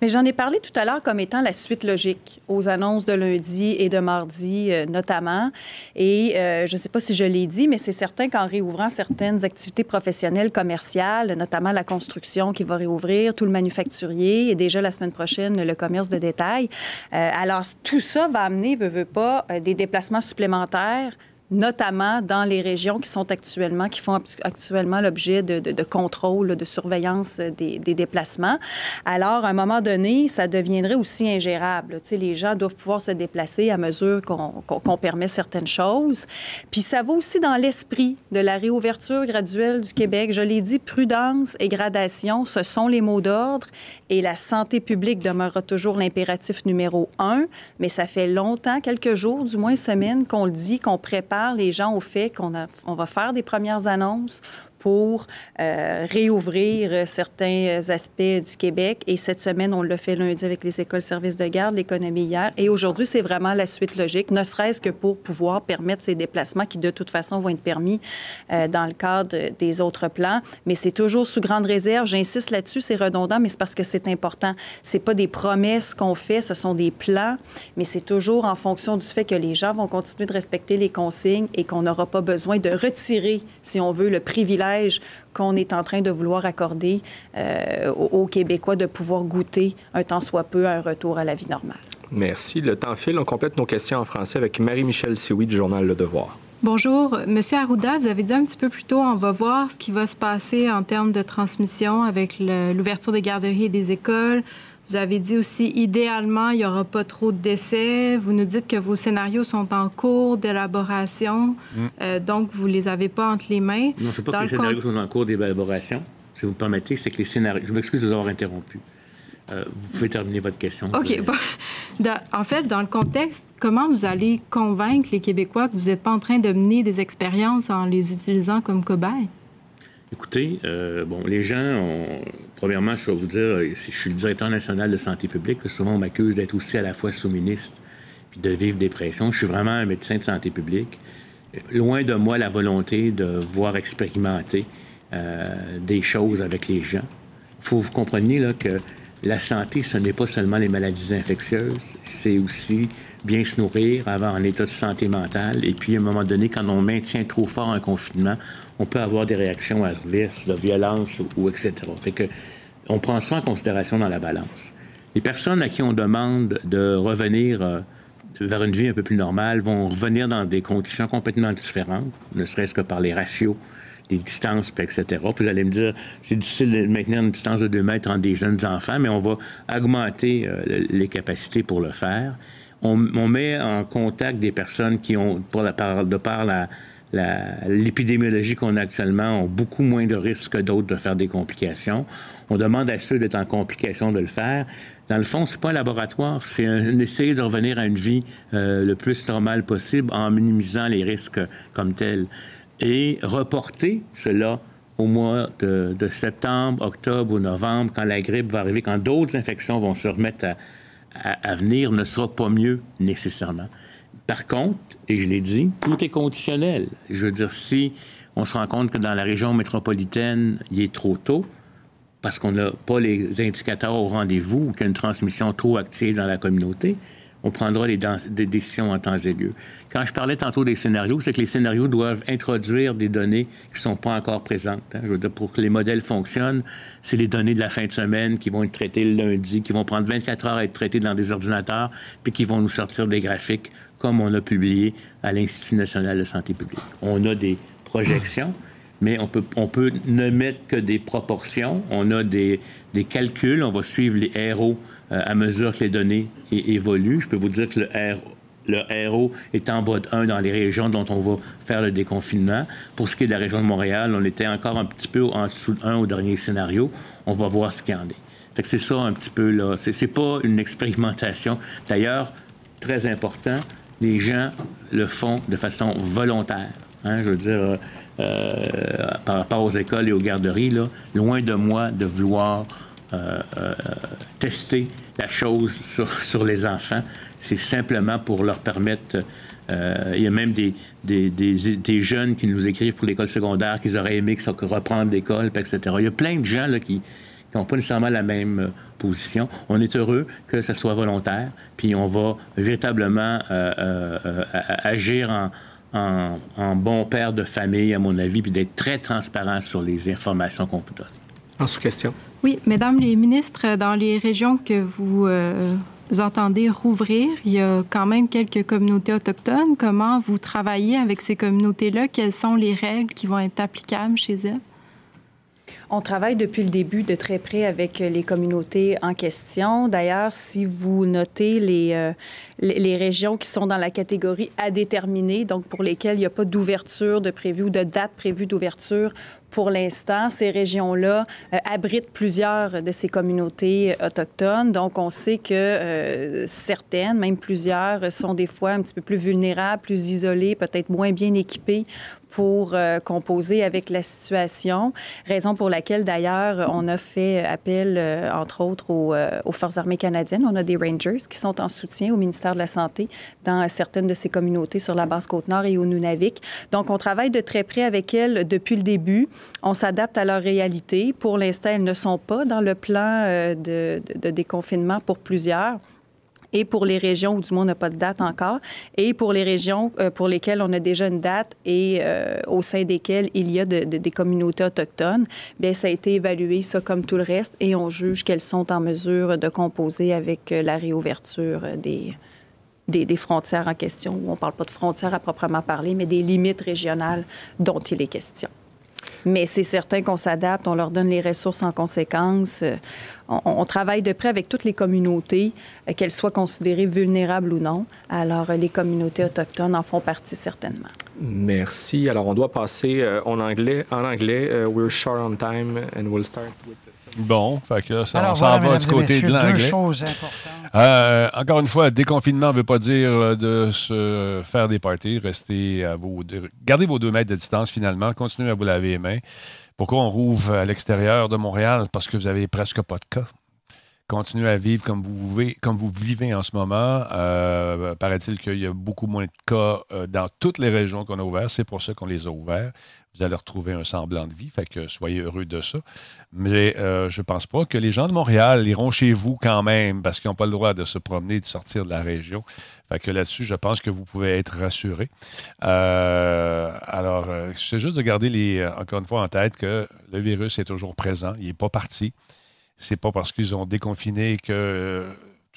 Mais j'en ai parlé tout à l'heure comme étant la suite logique aux annonces de lundi et de mardi euh, notamment. Et euh, je ne sais pas si je l'ai dit, mais c'est certain qu'en réouvrant certaines activités professionnelles commerciales, notamment la construction qui va réouvrir, tout le manufacturier et déjà la semaine prochaine le commerce de détail. Euh, alors tout ça va amener, veut, veut pas, des déplacements supplémentaires notamment dans les régions qui sont actuellement, qui font actuellement l'objet de, de, de, contrôle, de surveillance des, des, déplacements. Alors, à un moment donné, ça deviendrait aussi ingérable. Tu sais, les gens doivent pouvoir se déplacer à mesure qu'on permet certaines choses. Puis ça va aussi dans l'esprit de la réouverture graduelle du Québec. Je l'ai dit, prudence et gradation, ce sont les mots d'ordre et la santé publique demeurera toujours l'impératif numéro un. Mais ça fait longtemps, quelques jours, du moins semaines, qu'on le dit, qu'on prépare les gens au fait qu'on on va faire des premières annonces pour euh, réouvrir certains aspects du Québec. Et cette semaine, on l'a fait lundi avec les écoles services de garde, l'économie hier. Et aujourd'hui, c'est vraiment la suite logique, ne serait-ce que pour pouvoir permettre ces déplacements qui, de toute façon, vont être permis euh, dans le cadre des autres plans. Mais c'est toujours sous grande réserve. J'insiste là-dessus, c'est redondant, mais c'est parce que c'est important. C'est pas des promesses qu'on fait, ce sont des plans, mais c'est toujours en fonction du fait que les gens vont continuer de respecter les consignes et qu'on n'aura pas besoin de retirer, si on veut, le privilège qu'on est en train de vouloir accorder euh, aux Québécois de pouvoir goûter un temps soit peu un retour à la vie normale. Merci. Le temps file. On complète nos questions en français avec Marie-Michel Sioui du journal Le Devoir. Bonjour. Monsieur Arruda, vous avez dit un petit peu plus tôt, on va voir ce qui va se passer en termes de transmission avec l'ouverture des garderies et des écoles. Vous avez dit aussi, idéalement, il n'y aura pas trop de décès. Vous nous dites que vos scénarios sont en cours d'élaboration, mm. euh, donc vous ne les avez pas entre les mains. Non, ce pas que les scénarios sont en cours d'élaboration. Si vous me permettez, c'est que les scénarios... Je m'excuse de vous avoir interrompu. Euh, vous pouvez terminer votre question. OK. [LAUGHS] en fait, dans le contexte, comment vous allez convaincre les Québécois que vous n'êtes pas en train de mener des expériences en les utilisant comme cobayes? Écoutez, euh, bon, les gens, premièrement, je vais vous dire, je suis le directeur national de santé publique. Souvent, on m'accuse d'être aussi à la fois sous-ministre puis de vivre des pressions. Je suis vraiment un médecin de santé publique. Loin de moi la volonté de voir expérimenter euh, des choses avec les gens. Il faut que vous compreniez là, que la santé, ce n'est pas seulement les maladies infectieuses, c'est aussi bien se nourrir, avoir un état de santé mentale. Et puis, à un moment donné, quand on maintient trop fort un confinement, on peut avoir des réactions adverses, de violence ou, etc. Fait que on prend ça en considération dans la balance. Les personnes à qui on demande de revenir euh, vers une vie un peu plus normale vont revenir dans des conditions complètement différentes, ne serait-ce que par les ratios, les distances, etc. Vous allez me dire, c'est difficile de maintenir une distance de 2 mètres entre des jeunes enfants, mais on va augmenter euh, les capacités pour le faire. On, met en contact des personnes qui ont, pour la, de par la, l'épidémiologie qu'on a actuellement ont beaucoup moins de risques que d'autres de faire des complications. On demande à ceux d'être en complication de le faire. Dans le fond, c'est pas un laboratoire, c'est essayer de revenir à une vie euh, le plus normale possible en minimisant les risques comme tels. Et reporter cela au mois de, septembre, octobre ou novembre, quand la grippe va arriver, quand d'autres infections vont se remettre à venir, ne sera pas mieux nécessairement. Par contre, et je l'ai dit, tout est conditionnel. Je veux dire, si on se rend compte que dans la région métropolitaine, il est trop tôt, parce qu'on n'a pas les indicateurs au rendez-vous ou qu'il y a une transmission trop active dans la communauté, on prendra des, décisions en temps et lieu. Quand je parlais tantôt des scénarios, c'est que les scénarios doivent introduire des données qui ne sont pas encore présentes. Hein. Je veux dire, pour que les modèles fonctionnent, c'est les données de la fin de semaine qui vont être traitées le lundi, qui vont prendre 24 heures à être traitées dans des ordinateurs, puis qui vont nous sortir des graphiques comme on a publié à l'Institut national de santé publique. On a des projections, [COUGHS] mais on peut, on peut ne mettre que des proportions. On a des, des calculs. On va suivre les RO euh, à mesure que les données évoluent. Je peux vous dire que le RO le RO est en bas de 1 dans les régions dont on va faire le déconfinement. Pour ce qui est de la région de Montréal, on était encore un petit peu en dessous de 1 au dernier scénario. On va voir ce qu'il y en est. Fait que c'est ça un petit peu là. C'est pas une expérimentation. D'ailleurs, très important, les gens le font de façon volontaire. Hein, je veux dire, euh, euh, par rapport aux écoles et aux garderies, là, loin de moi de vouloir euh, tester la chose [LAUGHS] sur, les enfants. C'est simplement pour leur permettre. il y a même des, jeunes qui nous écrivent pour l'école secondaire qu'ils auraient aimé que reprendre l'école, etc. Il y a plein de gens là, qui, qui n'ont pas nécessairement la même euh, position. On est heureux que ça soit volontaire, puis on va véritablement euh, euh, agir en, en, bon père de famille, à mon avis, puis d'être très transparent sur les informations qu'on vous donne. En sous-question. Oui, mesdames les ministres, dans les régions que vous, vous entendez rouvrir, il y a quand même quelques communautés autochtones. Comment vous travaillez avec ces communautés-là? Quelles sont les règles qui vont être applicables chez elles? On travaille depuis le début de très près avec les communautés en question. D'ailleurs, si vous notez les, euh, les régions qui sont dans la catégorie à déterminer, donc pour lesquelles il n'y a pas d'ouverture de prévu ou de date prévue d'ouverture pour l'instant, ces régions-là euh, abritent plusieurs de ces communautés autochtones. Donc, on sait que euh, certaines, même plusieurs, sont des fois un petit peu plus vulnérables, plus isolées, peut-être moins bien équipées pour euh, composer avec la situation, raison pour laquelle d'ailleurs on a fait appel, euh, entre autres, aux, euh, aux, Forces armées canadiennes. On a des Rangers qui sont en soutien au ministère de la Santé dans certaines de ces communautés sur la Basse-Côte-Nord et au Nunavik. Donc, on travaille de très près avec elles depuis le début. On s'adapte à leur réalité. Pour l'instant, elles ne sont pas dans le plan de, de déconfinement pour plusieurs et pour les régions où du moins on n'a pas de date encore, et pour les régions euh, pour lesquelles on a déjà une date et euh, au sein desquelles il y a des communautés autochtones, bien ça a été évalué, ça comme tout le reste, et on juge qu'elles sont en mesure de composer avec euh, la réouverture des, des, des, frontières en question, on ne parle pas de frontières à proprement parler, mais des limites régionales dont il est question. Mais c'est certain qu'on s'adapte, on leur donne les ressources en conséquence. Euh, on, travaille de près avec toutes les communautés, euh, qu'elles soient considérées vulnérables ou non. Alors, les communautés autochtones en font partie certainement. Merci. Alors, on doit passer euh, en anglais. En anglais, we're short on time and we'll start with Bon, fait que là, ça, on s'en va du côté de l'anglais. Euh, encore une fois, déconfinement ne veut pas dire euh, de se faire des parties. Restez à vos gardez vos deux mètres de distance finalement. Continuez à vous laver les mains. Pourquoi on rouvre à l'extérieur de Montréal? Parce que vous avez presque pas de cas. Continuez à vivre comme vous, vivez, comme vous vivez en ce moment. Euh, paraît-il qu'il y a beaucoup moins de cas dans toutes les régions qu'on a ouvertes. C'est pour ça qu'on les a ouverts vous allez retrouver un semblant de vie. Fait que soyez heureux de ça. Mais euh, je ne pense pas que les gens de Montréal iront chez vous quand même parce qu'ils n'ont pas le droit de se promener, de sortir de la région. Fait que là-dessus, je pense que vous pouvez être rassurés. Euh, alors, euh, c'est juste de garder les, encore une fois en tête que le virus est toujours présent. Il n'est pas parti. C'est pas parce qu'ils ont déconfiné que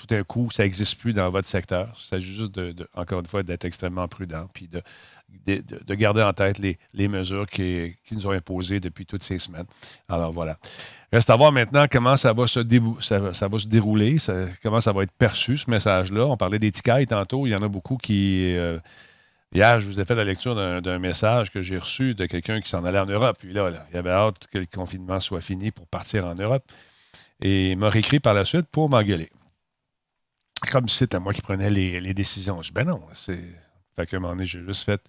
tout d'un coup, ça n'existe plus dans votre secteur. C'est juste, encore une fois, d'être extrêmement prudent puis de de, garder en tête les, mesures qui, nous ont imposées depuis toutes ces semaines. Alors voilà. Reste à voir maintenant comment ça va se, ça, va se dérouler, comment ça va être perçu, ce message-là. On parlait des tantôt. Il y en a beaucoup qui. Euh, hier, je vous ai fait la lecture d'un message que j'ai reçu de quelqu'un qui s'en allait en Europe. Puis là, il avait hâte que le confinement soit fini pour partir en Europe. Et il m'a réécrit par la suite pour m'engueuler. Comme si c'était moi qui prenais les, décisions. Je dis, ben non, c'est. Fait qu'à un moment donné, j'ai juste fait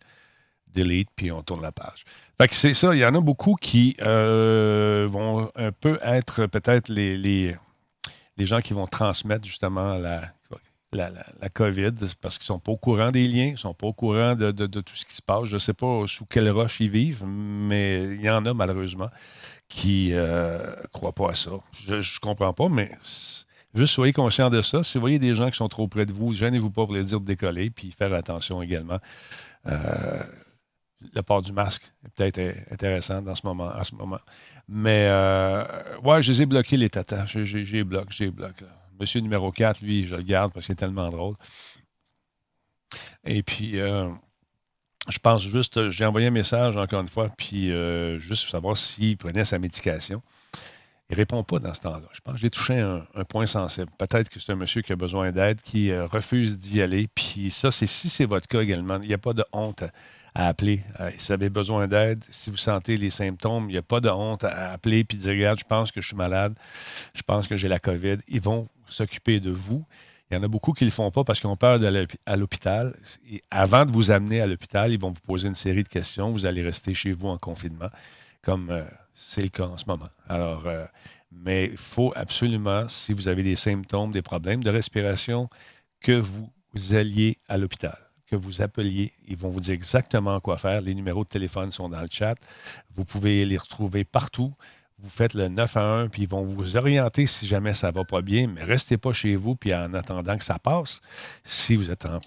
delete, puis on tourne la page. Fait que c'est ça, il y en a beaucoup qui euh, vont un peu être peut-être les, les, gens qui vont transmettre justement la, la, COVID parce qu'ils ne sont pas au courant des liens, ils ne sont pas au courant de, tout ce qui se passe. Je ne sais pas sous quelle roche ils vivent, mais il y en a malheureusement qui ne euh, croient pas à ça. Je ne comprends pas, mais juste soyez conscients de ça. Si vous voyez des gens qui sont trop près de vous, gênez-vous pas pour les dire de décoller, puis faire attention également. Euh, le port du masque est peut-être intéressant dans ce moment, à ce moment. Mais euh, ouais, je les ai bloqués, les tatas. J'ai bloqué, j'ai bloqué. Monsieur numéro 4, lui, je le garde parce qu'il est tellement drôle. Et puis, euh, je pense juste, j'ai envoyé un message encore une fois, puis euh, juste pour savoir s'il prenait sa médication. Il ne répond pas dans ce temps-là. Je pense que j'ai touché un, point sensible. Peut-être que c'est un monsieur qui a besoin d'aide, qui refuse d'y aller. Puis ça, c'est si c'est votre cas également. Il n'y a pas de honte à appeler. Euh, si vous avez besoin d'aide, si vous sentez les symptômes, il n'y a pas de honte à appeler et dire Regarde, je pense que je suis malade, je pense que j'ai la COVID. Ils vont s'occuper de vous. Il y en a beaucoup qui ne le font pas parce qu'ils ont peur d'aller à l'hôpital. avant de vous amener à l'hôpital, ils vont vous poser une série de questions. Vous allez rester chez vous en confinement, comme euh, c'est le cas en ce moment. Alors, euh, mais il faut absolument, si vous avez des symptômes, des problèmes de respiration, que vous alliez à l'hôpital que vous appeliez. Ils vont vous dire exactement quoi faire. Les numéros de téléphone sont dans le chat. Vous pouvez les retrouver partout. Vous faites le 9 à 1, puis ils vont vous orienter si jamais ça ne va pas bien, mais restez pas chez vous, puis en attendant que ça passe, si vous êtes en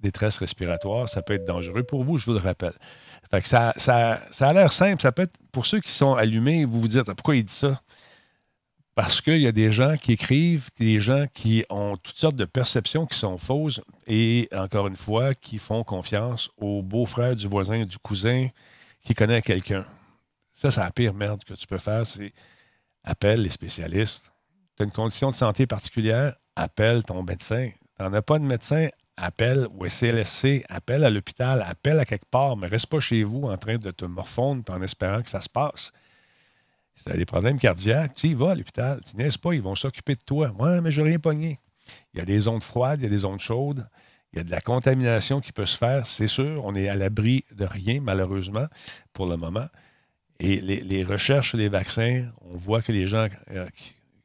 détresse respiratoire, ça peut être dangereux pour vous, je vous le rappelle. Fait que ça, a l'air simple. Ça peut être, pour ceux qui sont allumés, vous vous dites, pourquoi il dit ça? Parce qu'il y a des gens qui écrivent, des gens qui ont toutes sortes de perceptions qui sont fausses et, encore une fois, qui font confiance au beau-frère du voisin, du cousin qui connaît quelqu'un. Ça, c'est la pire merde que tu peux faire, c'est appelle les spécialistes. Tu as une condition de santé particulière, appelle ton médecin. Tu n'en as pas de médecin, appelle au CLSC, appelle à l'hôpital, appelle à quelque part, mais reste pas chez vous en train de te morfondre en espérant que ça se passe. Si tu as des problèmes cardiaques, tu y vas à l'hôpital. Tu n'es pas, ils vont s'occuper de toi. Ouais, mais je n'ai rien pogné. Il y a des ondes froides, il y a des ondes chaudes, il y a de la contamination qui peut se faire, c'est sûr. On est à l'abri de rien, malheureusement, pour le moment. Et les, recherches sur les vaccins, on voit que les gens euh,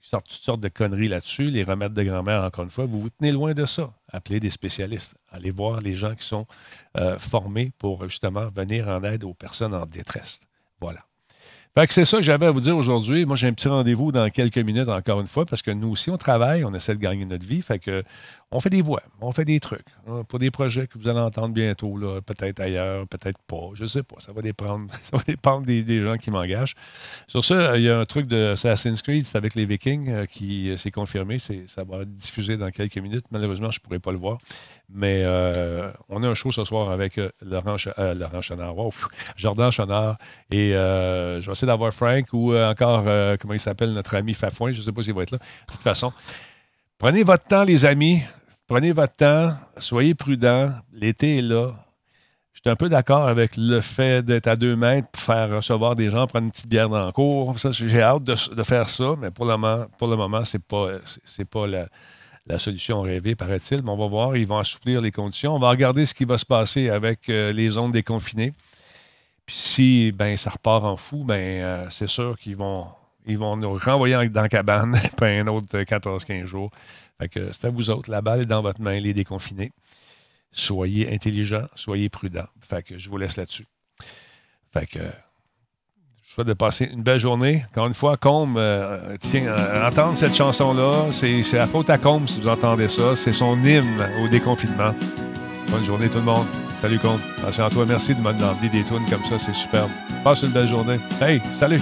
sortent toutes sortes de conneries là-dessus. Les remèdes de grand-mère, encore une fois, vous vous tenez loin de ça. Appelez des spécialistes. Allez voir les gens qui sont euh, formés pour justement venir en aide aux personnes en détresse. Voilà c'est ça que j'avais à vous dire aujourd'hui. Moi, j'ai un petit rendez-vous dans quelques minutes, encore une fois, parce que nous aussi, on travaille, on essaie de gagner notre vie. Fait que on fait des voix, on fait des trucs. Pour des projets que vous allez entendre bientôt, peut-être ailleurs, peut-être pas. Je ne sais pas. Ça va dépendre, [LAUGHS] ça va dépendre des, gens qui m'engagent. Sur ça, il y a un truc de Assassin's Creed, c'est avec les Vikings euh, qui euh, s'est confirmé. Ça va être diffusé dans quelques minutes. Malheureusement, je ne pourrai pas le voir. Mais euh, on a un show ce soir avec Laurent, Laurent Chenard, Jordan Chenard. Et je vais essayer d'avoir Frank ou encore, comment il s'appelle, notre ami Fafouin. Je ne sais pas s'il va être là. De toute façon, Prenez votre temps, les amis. Prenez votre temps. Soyez prudents. L'été est là. Je suis un peu d'accord avec le fait d'être à deux mètres pour faire recevoir des gens, prendre une petite bière dans le cours. j'ai hâte de, faire ça, mais pour le moment, moment, c'est pas, c'est pas la, solution rêvée, paraît-il. Mais on va voir, ils vont assouplir les conditions. On va regarder ce qui va se passer avec euh, les zones déconfinées. Puis si ben, ça repart en fou, ben, euh, c'est sûr qu'ils vont ils vont nous renvoyer dans la cabane [LAUGHS] pour un autre 14-15 jours. Fait que c'est à vous autres. La balle est dans votre main, les déconfinés. Soyez intelligents, soyez prudents. Fait que je vous laisse là-dessus. Fait que je souhaite de passer une belle journée. Encore une fois, Combe, euh, tiens, euh, entendre cette chanson-là, c'est la faute à Combe si vous entendez ça. C'est son hymne au déconfinement. Bonne journée tout le monde. Salut Combe. Attention à toi. Merci de demander des tunes comme ça. C'est superbe. Passe une belle journée. Hey, salut!